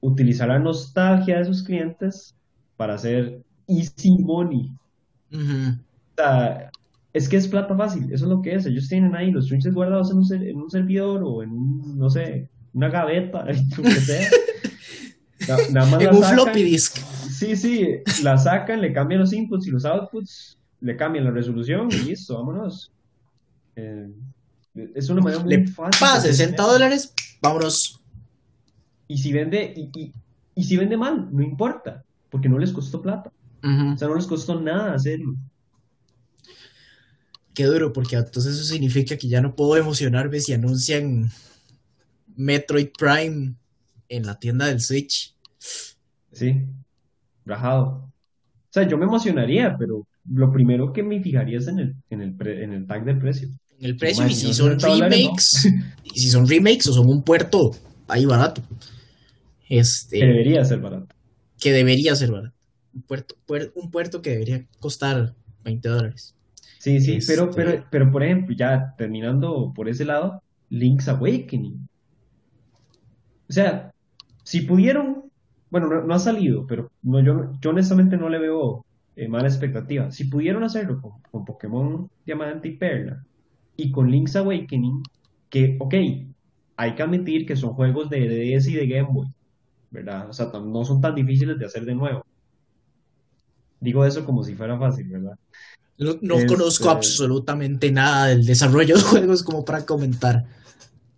utilizar la nostalgia de sus clientes para hacer easy money. O sea, Es que es plata fácil, eso es lo que es. Ellos tienen ahí los switches guardados en un, ser- en un servidor o en no sé, una gaveta, *laughs* lo que sea. *laughs* Na- Nada más En la un sacan. floppy disk. Sí, sí, la sacan, le cambian los inputs y los outputs, le cambian la resolución y listo, vámonos. Eh, es una manera muy Le fácil. Pa, de hacer 60 dinero. dólares, vámonos. Y si vende, y, y, y si vende mal, no importa, porque no les costó plata. O sea, no les costó nada hacerlo. Qué duro, porque entonces eso significa que ya no puedo emocionarme si anuncian Metroid Prime en la tienda del Switch. Sí, rajado. O sea, yo me emocionaría, pero lo primero que me fijaría es en el, en el, pre- en el tag del precio. En el precio, y si son 60 dólares, no. remakes, y *laughs* si son remakes o son un puerto ahí barato. Este, Que debería ser barato. que debería ser barato. Un puerto, puer- un puerto que debería costar 20 dólares. Sí, sí, pero, Este- pero, pero por ejemplo, ya terminando por ese lado, Link's Awakening. O sea, si pudieron, bueno, no, no ha salido, pero no, yo, yo honestamente no le veo eh, mala expectativa. Si pudieron hacerlo con, con Pokémon Diamante y Perla y con Link's Awakening, que, ok, hay que admitir que son juegos de DS y de Game Boy, ¿verdad? O sea, no son tan difíciles de hacer de nuevo. Digo eso como si fuera fácil, ¿verdad? No, no Este- conozco absolutamente nada del desarrollo de *laughs* juegos como para comentar.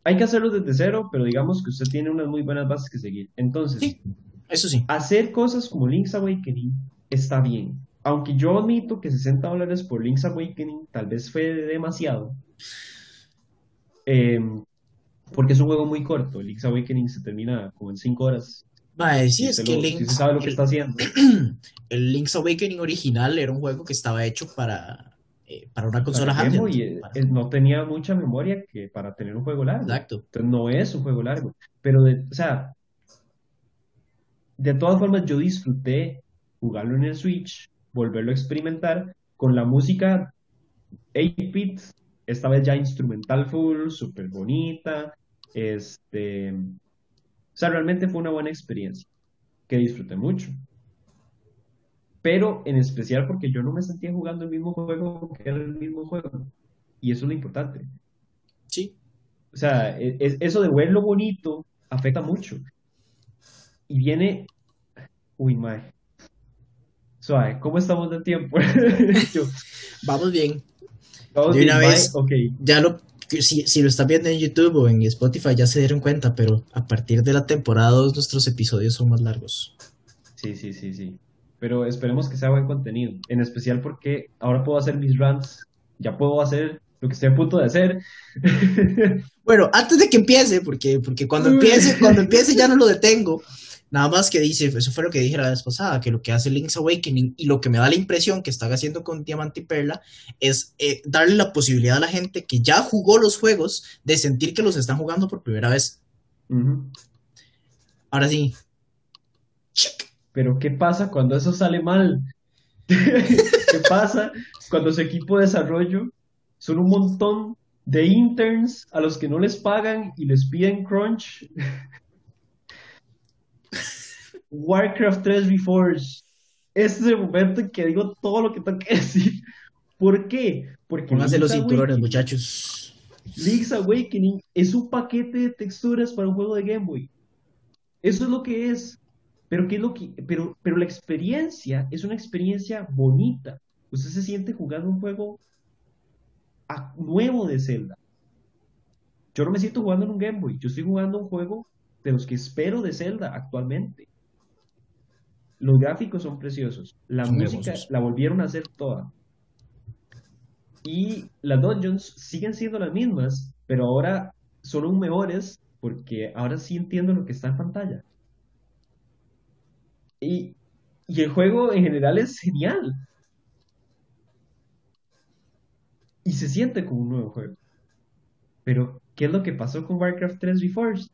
Hay que hacerlo desde cero, pero digamos que usted tiene unas muy buenas bases que seguir. Entonces, Sí. Eso sí. hacer cosas como Link's Awakening está bien. Aunque yo admito que 60 dólares por Link's Awakening tal vez fue demasiado. Em, porque es un juego muy corto. Link's Awakening se termina como en 5 horas. Mae, sí, Si es que lo- si Link's, usted sabe lo que el, está haciendo. *clears throat* el Link's Awakening original era un juego que estaba hecho para, eh, para una consola handheld. Boy, eh, para- eh, no tenía mucha memoria que para tener un juego largo. Exacto. Entonces no es un juego largo. Pero, de, o sea, de todas formas yo disfruté jugarlo en el Switch, volverlo a experimentar con la música 8-bit, esta vez ya instrumental full, súper bonita. Este, o sea, realmente fue una buena experiencia que disfruté mucho. Pero en especial porque yo no me sentía jugando el mismo juego que era el mismo juego. Y eso es lo importante. Sí. O sea, e- es- eso de verlo bonito afecta mucho. Y viene. Uy, mae. Suave, ¿cómo estamos de tiempo? *laughs* Yo, Vamos bien. vamos De una vez. Ok, Ya lo, si, si lo están viendo en YouTube o en Spotify ya se dieron cuenta, pero a partir de la temporada 2 nuestros episodios son más largos. sí, sí, sí, sí. Pero esperemos que sea buen contenido. En especial porque ahora puedo hacer mis rants. Ya puedo hacer lo que estoy a punto de hacer. *laughs* Bueno, antes de que empiece, porque, porque cuando empiece, cuando empiece ya no lo detengo. Nada más que dice, eso fue lo que dije la vez pasada, que lo que hace Link's Awakening y lo que me da la impresión que están haciendo con Diamante y Perla es eh, darle la posibilidad a la gente que ya jugó los juegos de sentir que los están jugando por primera vez. Ahora sí. Pero ¿qué pasa cuando eso sale mal? *laughs* ¿Qué pasa cuando su equipo de desarrollo son un montón de interns a los que no les pagan y les piden crunch? Warcraft 3 Reforged. Este es el momento en que digo todo lo que tengo que *laughs* decir. ¿Por qué? Porque Pónganse los cinturones, muchachos. Link's Awakening es un paquete de texturas para un juego de Game Boy. Eso es lo que es. Pero, ¿qué es lo que, pero, pero la experiencia es una experiencia bonita. Usted se siente jugando un juego a- nuevo de Zelda. Yo no me siento jugando en un Game Boy. Yo estoy jugando un juego de los que espero de Zelda actualmente. Los gráficos son preciosos. La Son música hermosos. la volvieron a hacer toda. Y las dungeons siguen siendo las mismas, pero ahora son aún mejores porque ahora sí entiendo lo que está en pantalla. Y, y el juego en general es genial. Y se siente como un nuevo juego. Pero, ¿qué es lo que pasó con Warcraft 3 Reforged?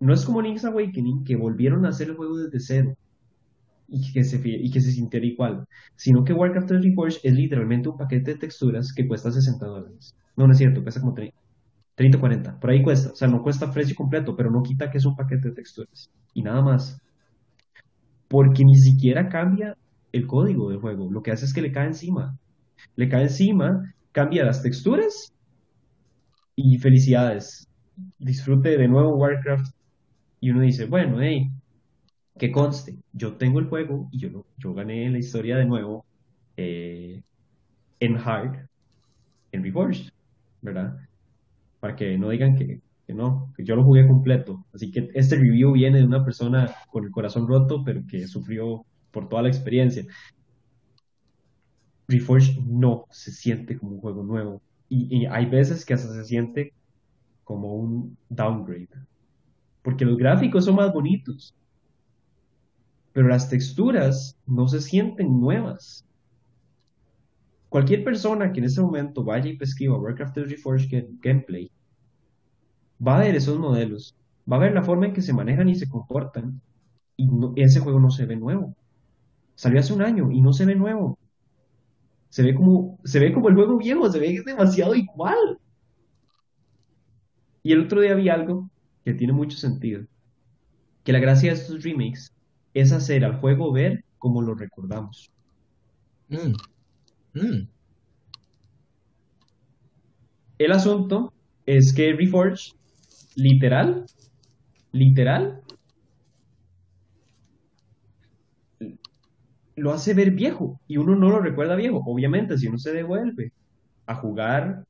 No es como Link's Awakening, que volvieron a hacer el juego desde cero y que se, y sintiera igual, sino que Warcraft 3 Reforged es literalmente un paquete de texturas que cuesta 60 dólares. No, no es cierto, cuesta como 30, 30 40, por ahí cuesta, o sea, no cuesta precio completo, pero no quita que es un paquete de texturas y nada más. Porque ni siquiera cambia el código del juego, lo que hace es que le cae encima. Le cae encima, cambia las texturas y felicidades. Disfrute de nuevo Warcraft. Y uno dice, bueno, hey, que conste, yo tengo el juego y yo, yo gané la historia de nuevo eh, en Hard, en Reforged, ¿verdad? Para que no digan que, que no, que yo lo jugué completo. Así que este review viene de una persona con el corazón roto, pero que sufrió por toda la experiencia. Reforged no se siente como un juego nuevo. Y, y, hay veces que hasta se siente como un downgrade. Porque los gráficos son más bonitos. Pero las texturas no se sienten nuevas. Cualquier persona que en ese momento vaya y pesquiva Warcraft 3 Reforged Gameplay va a ver esos modelos, va a ver la forma en que se manejan y se comportan, y ese juego no se ve nuevo. Salió hace un año y no se ve nuevo. Se ve como, se ve como el juego viejo, se ve demasiado igual. Y el otro día vi algo que tiene mucho sentido. Que la gracia de estos remakes es hacer al juego ver como lo recordamos. Mm. Mm. El asunto es que Reforge literal, literal, lo hace ver viejo y uno no lo recuerda viejo. Obviamente, si uno se devuelve a jugar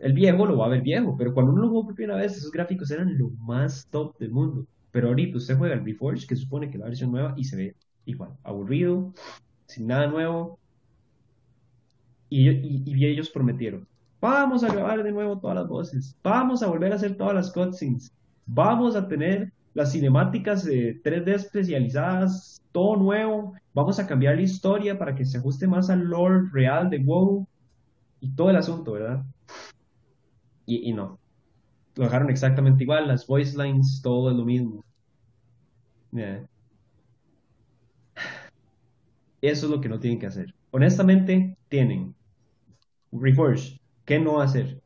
el viejo, lo va a ver viejo, pero cuando uno lo jugó por primera vez, esos gráficos eran lo más top del mundo. Pero ahorita usted juega el Reforge, que supone que es la versión nueva, y se ve igual, aburrido, sin nada nuevo. Y, ellos prometieron, Vamos a grabar de nuevo todas las voces. Vamos a volver a hacer todas las cutscenes. Vamos a tener las cinemáticas de 3D especializadas, todo nuevo. Vamos a cambiar la historia para que se ajuste más al lore real de WoW y todo el asunto, ¿verdad? Y, no. Lo dejaron exactamente igual, las voice lines, todo es lo mismo. Eso es lo que no tienen que hacer. Honestamente, tienen Reforge, ¿Qué no hacer?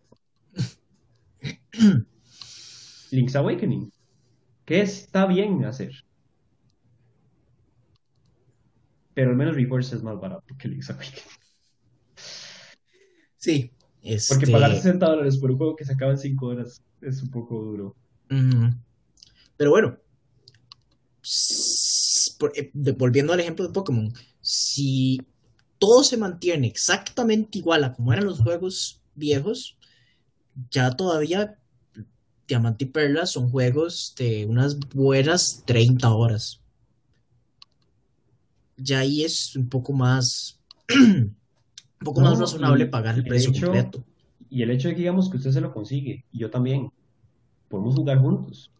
*coughs* Link's Awakening. ¿Qué está bien hacer? Pero al menos Reforce es más barato que Link's Awakening. Sí. Porque pagar 60 este dólares por un juego que se acaba en 5 horas es un poco duro. Pero bueno, eh, volviendo al ejemplo de Pokémon, si todo se mantiene exactamente igual a como eran los juegos viejos, ya todavía Diamante y Perla son juegos de unas buenas 30 horas. Ya ahí es un poco más, *clears throat* un poco más razonable pagar el precio completo. Y el hecho de que digamos que usted se lo consigue, y yo también, podemos jugar juntos.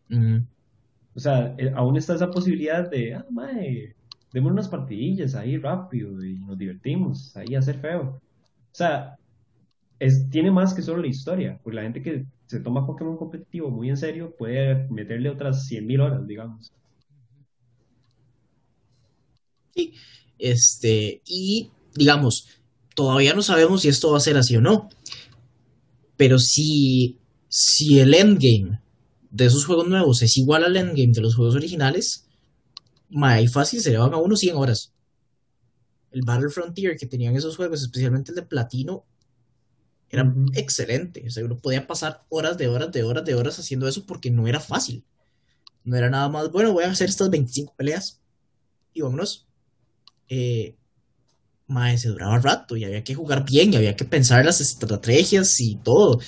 O sea, eh, aún está esa posibilidad de, ah, mae, demos unas partidillas ahí rápido y nos divertimos, ahí a hacer feo. O sea, tiene más que solo la historia, porque la gente que se toma Pokémon competitivo muy en serio puede meterle otras 100.000 horas, digamos. Sí, este, y digamos, todavía no sabemos si esto va a ser así o no, pero si, si el endgame de esos juegos nuevos es igual al endgame de los juegos originales, más fácil se le van a unos 100 horas. El Battle Frontier que tenían esos juegos, especialmente el de Platino, era excelente. O sea, uno podía pasar horas de horas de horas de horas haciendo eso porque no era fácil. No era nada más, bueno, voy a hacer estas 25 peleas y vámonos. Eh, se duraba rato y había que jugar bien y había que pensar las estrategias y todo.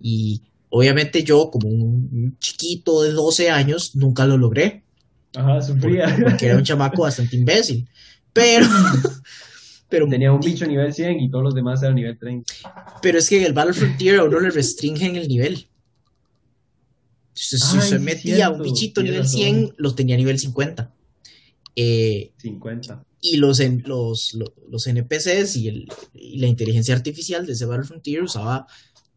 Y obviamente yo, como un chiquito de 12 años, nunca lo logré. Ajá, sufría. porque era un chamaco bastante imbécil. Pero, *laughs* Tenía un bicho nivel 100 y todos los demás eran nivel 30. Pero es que en el Battle Frontier a uno le restringen el nivel. Si se metía un bichito nivel 100, lo tenía nivel 50. 50. Y los, los, los, NPCs y, la inteligencia artificial de ese Frontier usaba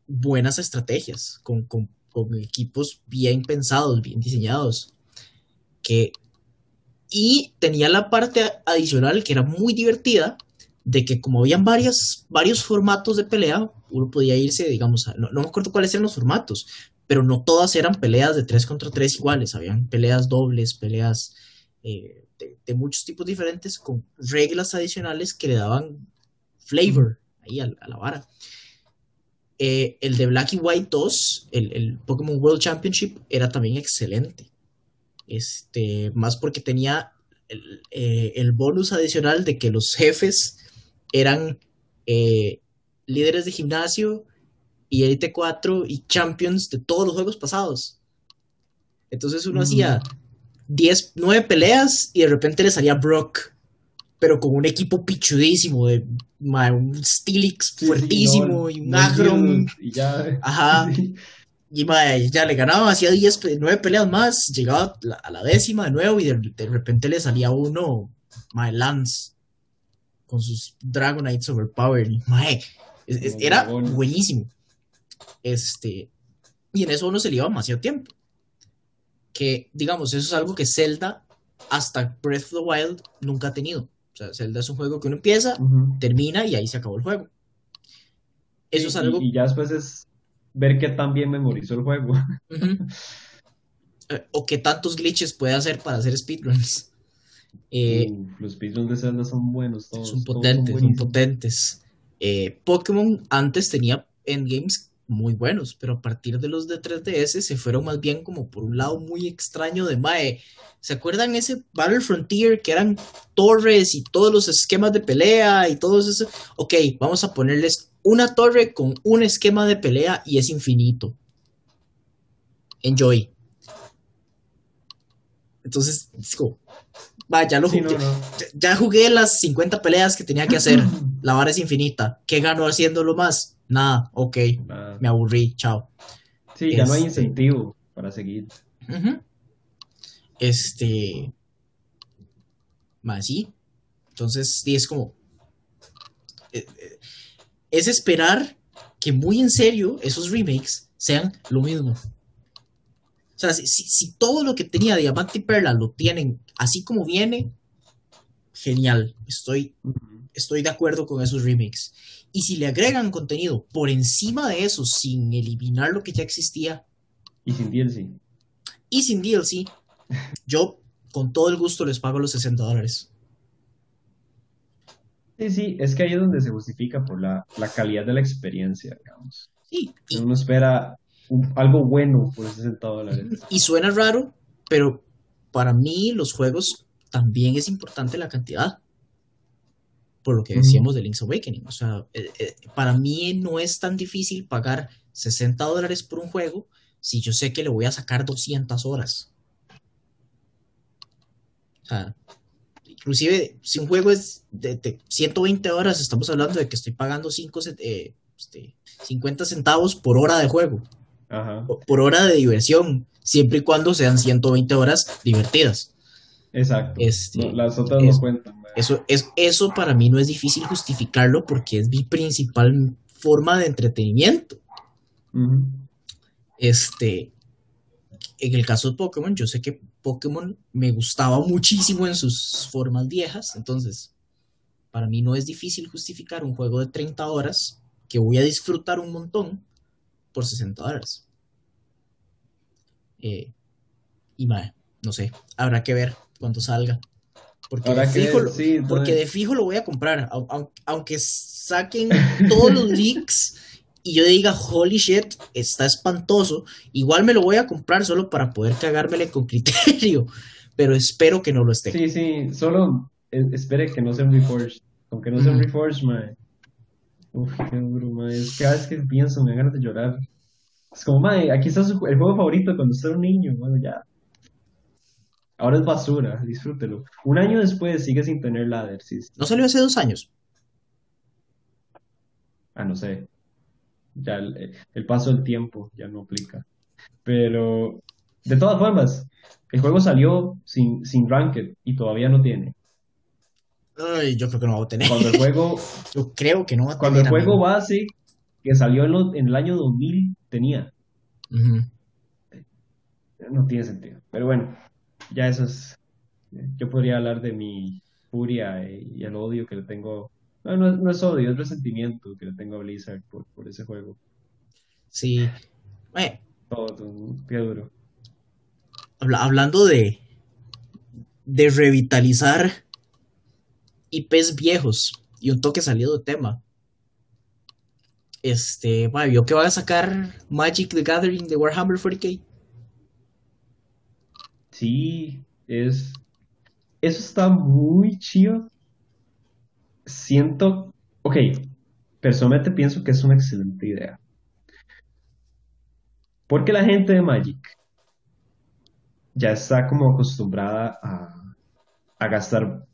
buenas estrategias, con, con, con equipos bien pensados, bien diseñados. Que, y tenía la parte adicional que era muy divertida, de que como habían varios formatos de pelea, uno podía irse, digamos, no, no, me acuerdo cuáles eran los formatos, pero no todas eran peleas de 3 contra 3 iguales, habían peleas dobles, peleas eh, de, muchos tipos diferentes con reglas adicionales que le daban flavor ahí a, la vara. Eh, el de Black y White 2, el, el, Pokémon World Championship, era también excelente. Este, más porque tenía el, eh, el bonus adicional de que los jefes eran eh, líderes de gimnasio y Elite 4 y champions de todos los juegos pasados. Entonces uno mm. hacía 10, 9 peleas y de repente le salía Brock, pero con un equipo pichudísimo, de ma, un Stilix fuertísimo sí, no, y un Agron. Y ya, Ajá. *laughs* Y ma, ya le ganaba, hacía 10, 9 peleas más, llegaba a la décima de nuevo y de, de repente le salía uno, ma, Lance, con sus Dragonites overpowered. Ma, es, es, era buenísimo. Este, y en eso uno se le iba demasiado tiempo que, digamos, eso es algo que Zelda hasta Breath of the Wild nunca ha tenido. O sea, Zelda es un juego que uno empieza, uh -huh. termina y ahí se acabó el juego. Eso y, es algo... Y, ya después es ver qué tan bien memorizó el juego. Uh *laughs* -huh. o qué tantos glitches puede hacer para hacer speedruns. Eh, uh, los speedruns de Zelda son buenos, todos. Son potentes, todos son, son, potentes. Eh, Pokémon antes tenía endgames muy buenos, pero a partir de los de 3DS se fueron más bien como por un lado muy extraño de Mae. ¿Se acuerdan ese Battle Frontier que eran torres y todos los esquemas de pelea y todo eso? Ok, vamos a ponerles una torre con un esquema de pelea y es infinito. Enjoy. Entonces, es como, va, ya lo jugué. Sí, no, no. Ya, ya, jugué las 50 peleas que tenía que hacer. *laughs* La vara es infinita. ¿Qué ganó haciéndolo más? Nada, ok, Nada. me aburrí, chao. Sí, ya no hay este, incentivo para seguir. Uh -huh. Este. Más sí. Entonces, sí, es como. Eh, eh, es esperar que muy en serio esos remakes sean lo mismo. O sea, si, si, todo lo que tenía Diamante y Perla lo tienen así como viene, genial. Estoy, estoy de acuerdo con esos remakes. Y si le agregan contenido por encima de eso, sin eliminar lo que ya existía. Y sin DLC. Y sin DLC, *laughs* yo con todo el gusto les pago los 60 dólares. Sí, sí, es que ahí es donde se justifica por la, la calidad de la experiencia, digamos. Sí. Y, Uno espera un, algo bueno por 60 dólares. Y suena raro, pero para mí los juegos también es importante la cantidad por lo que decíamos de Link's Awakening. O sea, eh, eh, para mí no es tan difícil pagar 60 dólares por un juego si yo sé que le voy a sacar 200 horas. O sea, inclusive si un juego es de, de 120 horas, estamos hablando de que estoy pagando 5, eh, este, 50 centavos por hora de juego. Ajá. Por hora de diversión, siempre y cuando sean 120 horas divertidas. Exacto. Este, no, las otras es, no cuentan. Eso, es, eso para mí no es difícil justificarlo porque es mi principal forma de entretenimiento. Uh -huh. Este, en el caso de Pokémon, yo sé que Pokémon me gustaba muchísimo en sus formas viejas, entonces para mí no es difícil justificar un juego de 30 horas que voy a disfrutar un montón por 60 horas. Eh, y madre, no sé, habrá que ver cuando salga. Porque, de fijo, sí, porque de fijo lo voy a comprar. Aunque saquen todos los *laughs* leaks y yo diga, holy shit, está espantoso, igual me lo voy a comprar solo para poder cagármele con *laughs* criterio. Pero espero que no lo esté. Sí, sí, solo espere que no sea un Reforged. Aunque no sea un Reforged, mae. Uf, qué duro, mae. Es que cada vez que pienso me dan ganas de llorar. Es como, mae, aquí está su, el juego favorito cuando usted era un niño, bueno, ya. Ahora es basura, *laughs* disfrútelo. Un año después sigue sin tener ladder system. ¿No salió hace dos años? Ah, no sé. Ya el, el, paso del tiempo ya no aplica. Pero, de todas formas, el juego salió sin, sin Ranked y todavía no tiene. Ay, yo creo que no va a tener. Cuando el juego. *laughs* yo creo que no va a cuando tener. Cuando el juego amigo. base, que salió en, lo, en, el año 2000, tenía. Uh -huh. No tiene sentido. Pero bueno, ya eso es. Yo podría hablar de mi furia y el odio que le tengo. No, no, no es odio, es resentimiento que le tengo a Blizzard por, por ese juego. Sí. Eh. Todo, qué duro. Habla, hablando de. de revitalizar IPs viejos y un toque salido de tema. Este, mae, ¿vio que van a sacar Magic the Gathering de Warhammer 40k? Sí, es. Eso está muy chido. Siento. Ok, personalmente pienso que es una excelente idea. Porque la gente de Magic ya está como acostumbrada a, a gastar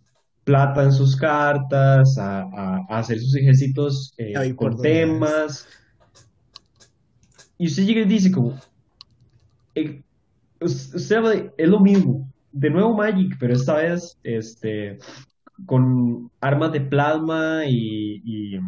plata en sus cartas, a, a- a hacer sus ejércitos eh, Ay, con temas. Y usted llega y dice como, eh, usted es lo mismo, de nuevo Magic, pero esta vez este, con armas de plasma y, y,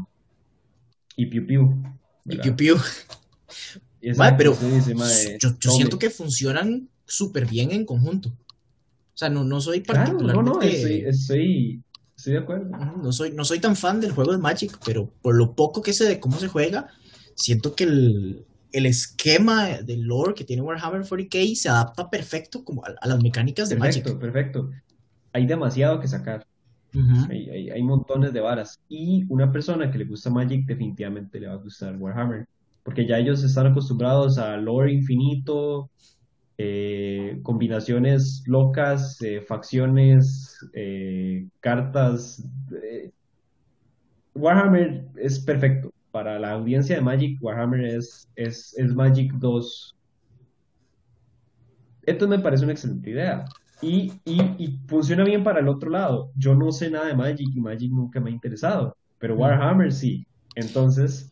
y piu piu, Y piu piu. *laughs* Exacto, pero dice, yo, siento que funcionan súper bien en conjunto. O sea, no, no soy Claro, no, no, particularmente... estoy, estoy, estoy de acuerdo. No soy, no soy tan fan del juego de Magic, pero por lo poco que sé de cómo se juega, siento que el, el esquema de lore que tiene Warhammer 40k se adapta perfecto como a, a las mecánicas de Perfecto, Magic. perfecto. Hay demasiado que sacar. Hay, hay, hay montones de varas. Y una persona que le gusta Magic definitivamente le va a gustar Warhammer. Porque ya ellos están acostumbrados a lore infinito, eh, combinaciones locas, eh, facciones, eh, cartas. Warhammer es perfecto. Para la audiencia de Magic, Warhammer es, es, es Magic 2 esto me parece una excelente idea. Y, y, y funciona bien para el otro lado. Yo no sé nada de Magic y Magic nunca me ha interesado, pero Warhammer sí. Entonces,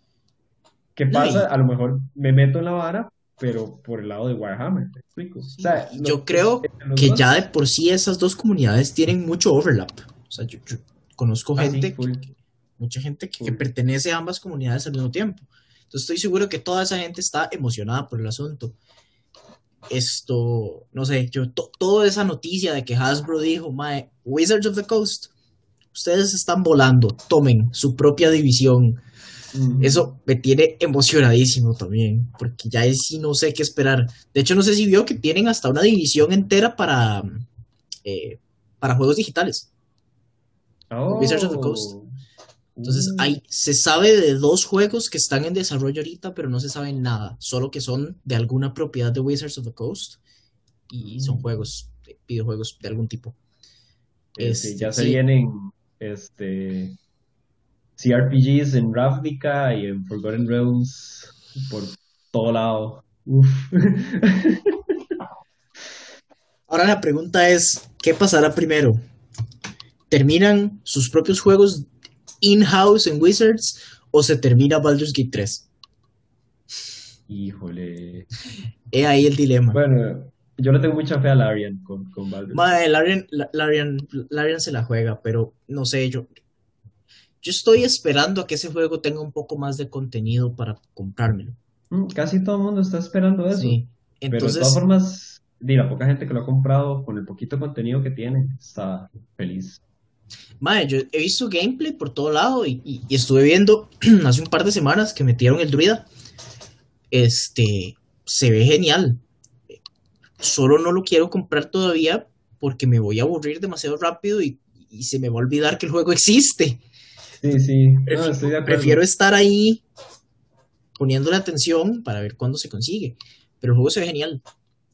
¿qué pasa? A lo mejor me meto en la vara, pero por el lado de Warhammer, ¿me explico? O sea, Yo creo los que dos- ya de por sí esas dos comunidades tienen mucho overlap. O sea, yo, yo conozco Ah, gente, que- mucha gente que, pertenece a ambas comunidades al mismo tiempo. Entonces estoy seguro que toda esa gente está emocionada por el asunto. Esto, no sé, yo to- toda esa noticia de que Hasbro dijo, Mae, Wizards of the Coast, ustedes están volando, tomen su propia división. Eso me tiene emocionadísimo también, porque ya es sí no sé qué esperar. De hecho, no sé si vio que tienen hasta una división entera para, eh, para juegos digitales. Wizards of the Coast. Entonces, Uh, hay, se sabe de dos juegos que están en desarrollo ahorita, pero no se sabe nada, solo que son de alguna propiedad de Wizards of the Coast y son Mm. juegos, eh, videojuegos de algún tipo. eh, Este, ya se sí. vienen este CRPGs en Ravnica y en Forgotten Realms por todo lado. Uf. *laughs* Ahora la pregunta es, ¿qué pasará primero? ¿Terminan sus propios juegos in-house en Wizards o se termina Baldur's Gate 3? Híjole. He ahí el dilema. Bueno, yo le tengo mucha fe a Larian con, con Baldur's Mae, Larian, La- Larian, Larian se la juega, pero no sé, yo, yo estoy esperando a que ese juego tenga un poco más de contenido para comprármelo. Mm, Casi todo el mundo está esperando eso. Sí. Pero de Entonces, todas formas, di, la poca gente que lo ha comprado con el poquito contenido que tiene está feliz. Mae, yo he visto gameplay por todo lado y, y- y estuve viendo *clears throat* hace un par de semanas que metieron el druida. Este, se ve genial. Solo no lo quiero comprar todavía porque me voy a aburrir demasiado rápido y, y se me va a olvidar que el juego existe. Sí, sí, no, Prefiero, estoy de acuerdo. prefiero estar ahí poniéndole atención para ver cuándo se consigue. Pero el juego se ve genial.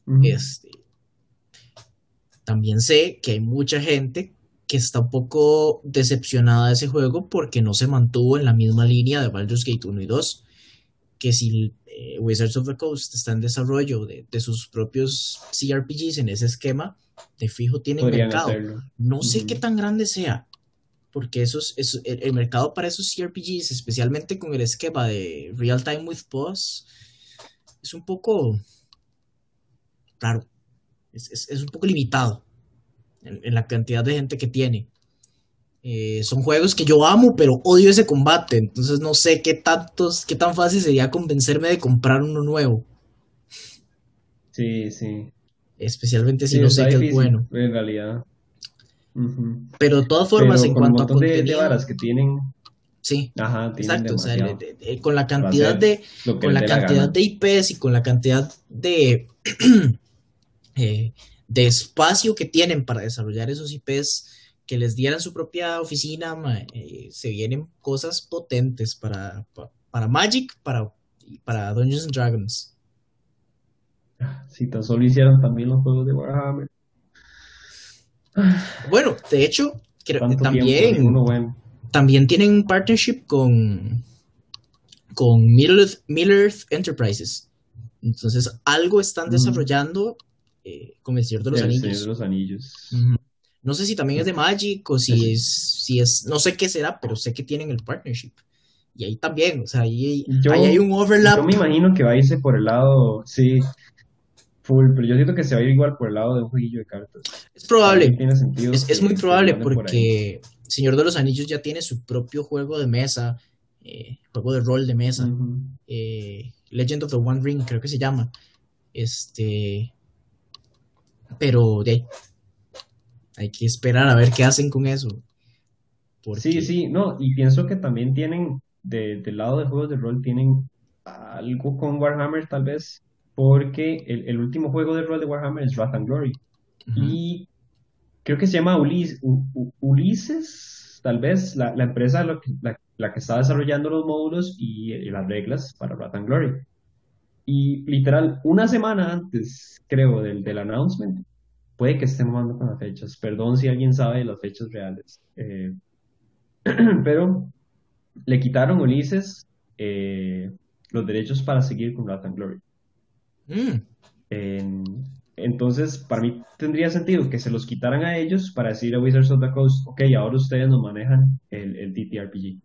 Ujú. Este, también sé que hay mucha gente que está un poco decepcionada de ese juego porque no se mantuvo en la misma línea de Baldur's Gate 1 y 2. Que si eh, Wizards of the Coast está en desarrollo de, de sus propios CRPGs en ese esquema, de fijo Podrían mercado. hacerlo. No sé qué tan grande sea, porque esos, eso- el, el mercado para esos CRPGs, especialmente con el esquema de Real Time with Boss, es un poco raro. Es, es- es un poco limitado en, en la cantidad de gente que tiene. Eh, son juegos que yo amo, pero odio ese combate. Entonces no sé qué tantos, qué tan fácil sería convencerme de comprar uno nuevo. Sí, sí. Especialmente si Sí, no sé que es bueno. en realidad. Pero de todas formas, Pero en cuanto a montón de, de contenido, varas que tienen, sí, ajá, tienen Exacto, o sea, demasiado de- de- de- con la cantidad de con la cantidad de IPs y con la cantidad de *clears throat* eh, de espacio que tienen para desarrollar esos IPs, que les dieran su propia oficina, eh, se vienen cosas potentes para, para, Magic, para, para Dungeons and Dragons. Si tan solo hicieran también los juegos de Warhammer. Bueno, de hecho, también, también tienen un partnership con, con Middle Earth, Enterprises. Entonces, algo están desarrollando eh, con el Señor de los Anillos. de los Anillos. No sé si también es de Magic o si es, si es, no sé qué será, pero sé que tienen el partnership. Y ahí también, o sea, ahí, hay un overlap. Yo me imagino que va a irse por el lado, sí, full, pero yo siento que se va a ir igual por el lado de un jueguillo de cartas. Es probable. Tiene sentido es, muy probable porque Señor de los Anillos ya tiene su propio juego de mesa, eh, juego de rol de mesa. Eh, Legend of the One Ring, creo que se llama. Este. Pero de ahí. Hay que esperar a ver qué hacen con eso. Sí, sí, no, y pienso que también tienen, de, del lado de juegos de rol, tienen algo con Warhammer tal vez, porque el, último juego de rol de Warhammer es Wrath and Glory. Y creo que se llama Ulises, tal vez, la, empresa la, la, que está desarrollando los módulos y, las reglas para Wrath and Glory. Y literal, una semana antes, creo, del, del announcement, puede que estén mandando con las fechas. Perdón si alguien sabe las fechas reales. Eh, *clears throat* pero le quitaron Ulises eh, los derechos para seguir con Wrath and Glory. Mm. entonces, para mí tendría sentido que se los quitaran a ellos para decir a Wizards of the Coast, ok, ahora ustedes nos manejan el, el TTRPG.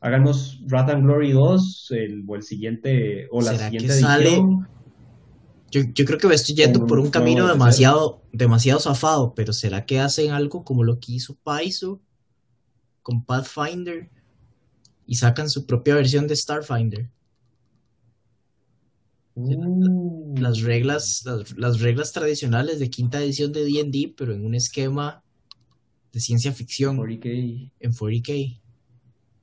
Háganos Wrath and Glory 2 el, o el siguiente, o la siguiente edición. Yo, yo, creo que me estoy yendo por un camino demasiado, demasiado zafado, pero ¿será que hacen algo como lo que hizo Paizo con Pathfinder y sacan su propia versión de Starfinder? Mm. Las reglas, las, reglas tradicionales de quinta edición de D&D, pero en un esquema de ciencia ficción. 40K. En 40K.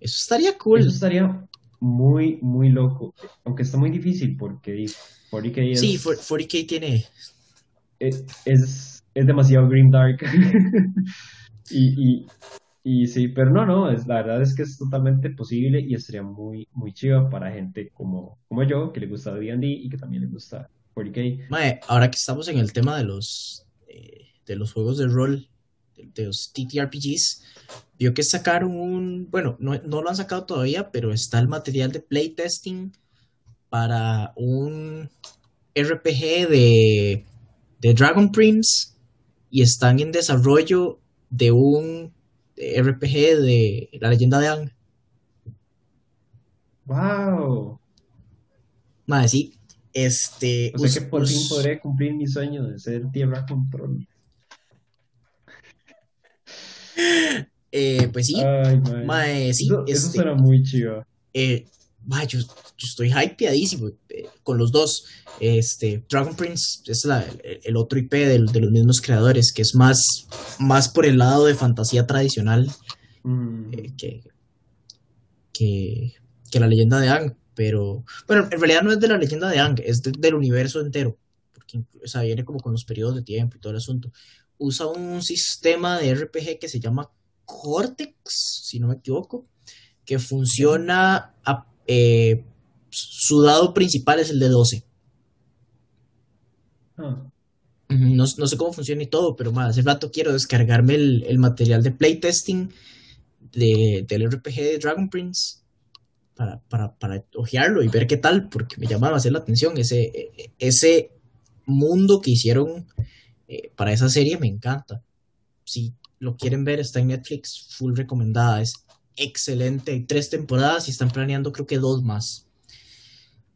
Eso estaría cool. Eso estaría muy, muy loco. Aunque está muy difícil porque 40K es... Sí, 40K tiene... Es, es, demasiado green dark. *laughs* y, y sí, pero no, no, es, la verdad es que es totalmente posible y estaría muy, muy chido para gente como, como yo, que le gusta D&D y que también le gusta 40K. Mae, ahora que estamos en el tema de los, eh, de los juegos de rol, de, los TTRPGs, vio que sacaron un, bueno, no, no, lo han sacado todavía, pero está el material de playtesting para un RPG de, de Dragon Prince y están en desarrollo de un RPG de la leyenda de Ang. ¡Wow! Madre, sí. Este. O sea que por fin podré cumplir mi sueño de ser Tierra Control. Eh, pues sí. Ay, sí. Eso, este, muy chido. Eh, yo, estoy hypeadísimo eh, con los dos. Este, Dragon Prince es el, otro IP de, los mismos creadores, que es más, más por el lado de fantasía tradicional mm. que, que, la leyenda de Ang. Pero, bueno, en realidad no es de la leyenda de Ang, es del universo entero. Porque, o sea, viene como con los periodos de tiempo y todo el asunto. Usa un sistema de RPG que se llama Cortex, si no me equivoco, que funciona a eh, su dado principal es el de 12. Ah. No, sé cómo funciona y todo, pero más, hace rato quiero descargarme el, material de playtesting de, del RPG de Dragon Prince para, para, para ojearlo y ver qué tal, porque me llama hacer la atención. Ese, ese mundo que hicieron eh, para esa serie me encanta. Si lo quieren ver, está en Netflix, full recomendada. Es excelente. Hay tres temporadas y están planeando creo que dos más.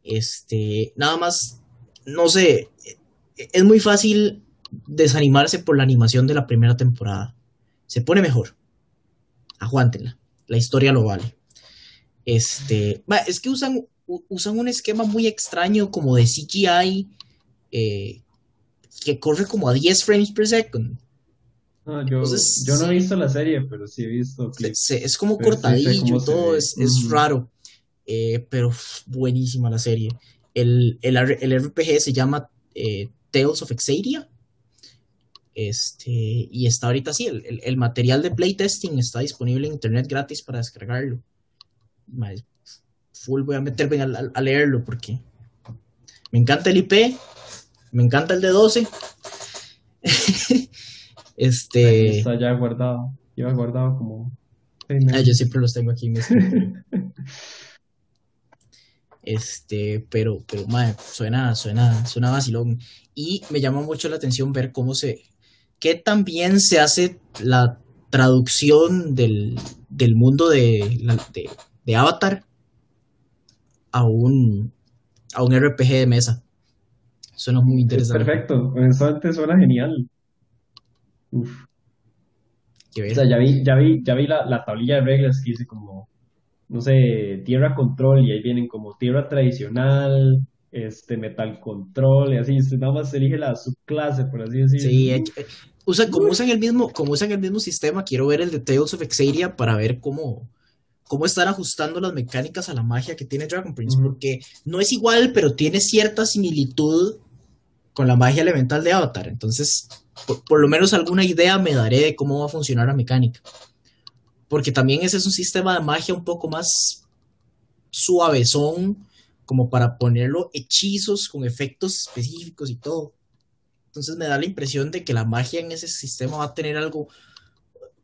Este, nada más, no sé, es muy fácil desanimarse por la animación de la primera temporada. Se pone mejor. Aguántenla. La historia lo vale. Este, es que usan, usan un esquema muy extraño como de CGI eh, que corre como a 10 frames per second yo, yo no he visto la serie, pero sí he visto es como cortadillo, todo es, raro, eh, pero buenísima la serie. El, el, RPG se llama eh, Tales of Exadia. Este, y está ahorita sí, el, el, el material de playtesting está disponible en internet gratis para descargarlo. Full voy a meterme a leerlo porque me encanta el IP, me encanta el de 12. *laughs* Ahí este, está ya guardado. Lleva guardado como ah, yo siempre los tengo aquí en mi escritorio. *laughs* Este, pero, pero, mae, suena, suena, suena vacilón. Y me llama mucho la atención ver cómo se, qué tan bien se hace la traducción del, del mundo de, de Avatar a un, a un RPG de mesa. Suena muy Es interesante. perfecto. Honestamente suena genial. Uf. O sea, ya vi, ya vi, ya vi la, la tablilla de reglas que dice como, no sé, tierra control y ahí vienen como tierra tradicional, este, metal control y así. Usted nada más elige la subclase, por así decirlo. Sí, eh, eh, usa- como usan el mismo, como usan el mismo sistema, quiero ver el de Tales of Exaria para ver cómo, cómo están ajustando las mecánicas a la magia que tiene Dragon Prince, porque no es igual, pero tiene cierta similitud con la magia elemental de Avatar. Entonces, por, por lo menos alguna idea me daré de cómo va a funcionar la mecánica. Porque también ese es un sistema de magia un poco más suavezón, como para ponerlo hechizos con efectos específicos y todo. Entonces me da la impresión de que la magia en ese sistema va a tener algo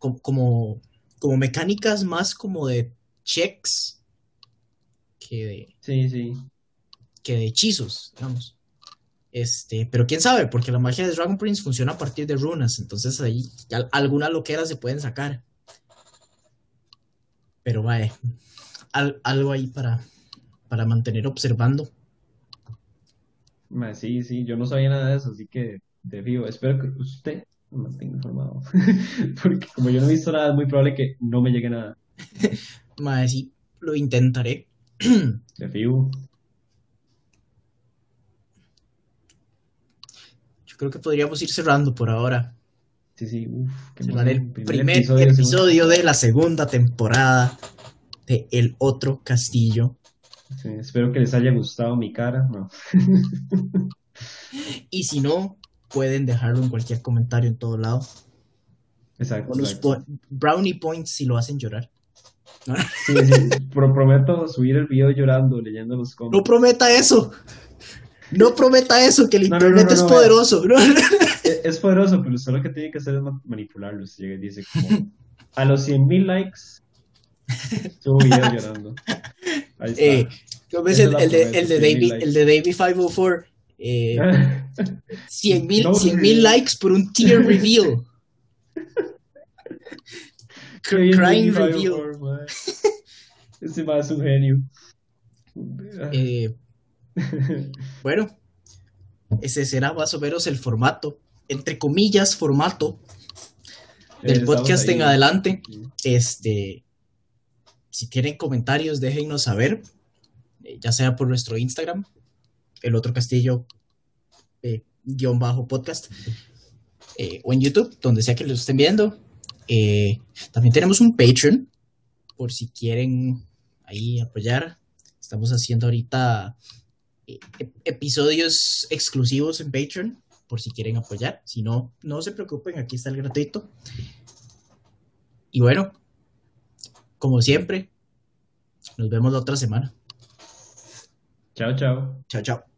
co- como, como mecánicas más como de checks que de, Sí, sí. que de hechizos, digamos. Este, pero quién sabe, porque la magia de Dragon Prince funciona a partir de runas, entonces ahí al- algunas loqueras se pueden sacar. Pero vaya, al- algo ahí para, para mantener observando. Sí, sí, yo no sabía nada de eso, así que de vivo, espero que usted me mantenga informado. *laughs* Porque como yo no he visto nada, es muy probable que no me llegue nada. *laughs* Mae, sí, lo intentaré. *clears throat* De vivo. Yo creo que podríamos ir cerrando por ahora. Sí, sí, uff, el primer episodio, episodio, de la segunda temporada de El Otro Castillo. Sí, espero que les haya gustado mi cara. No. *laughs* Y si no, pueden dejarlo en cualquier comentario en todo lado. Exacto, exacto. po- brownie points si lo hacen llorar. Sí, sí, pro- prometo subir el video llorando, leyendo los No comments. prometa eso. No prometa eso, que el No, internet no, no, es poderoso. *laughs* Es, es poderoso, pero usted lo que tiene que hacer es ma- manipularlos. Llega y dice como, a los 100.000 likes, subo video *laughs* llorando. Ahí está. Eh, ¿cómo es el, el de, el de 100.000 Davey, likes. el de Davey 504? Eh, *laughs* 100 mil No, 100 sí. mil likes por un tier reveal. Crying reveal. Mae. Ese más es un genio. Eh, *laughs* bueno, ese será más o menos el formato, entre comillas, formato del Estamos podcast ahí. en adelante. Este, si tienen comentarios, déjennos saber, eh, ya sea por nuestro Instagram, el otro castillo eh, guion bajo podcast, eh, o en YouTube, donde sea que lo estén viendo. Eh, también tenemos un Patreon, por si quieren ahí apoyar. Estamos haciendo ahorita episodios exclusivos en Patreon, por si quieren apoyar. Si no, no se preocupen, aquí está el gratuito. Y bueno, como siempre, nos vemos la otra semana. Chao, chao. Chao, chao.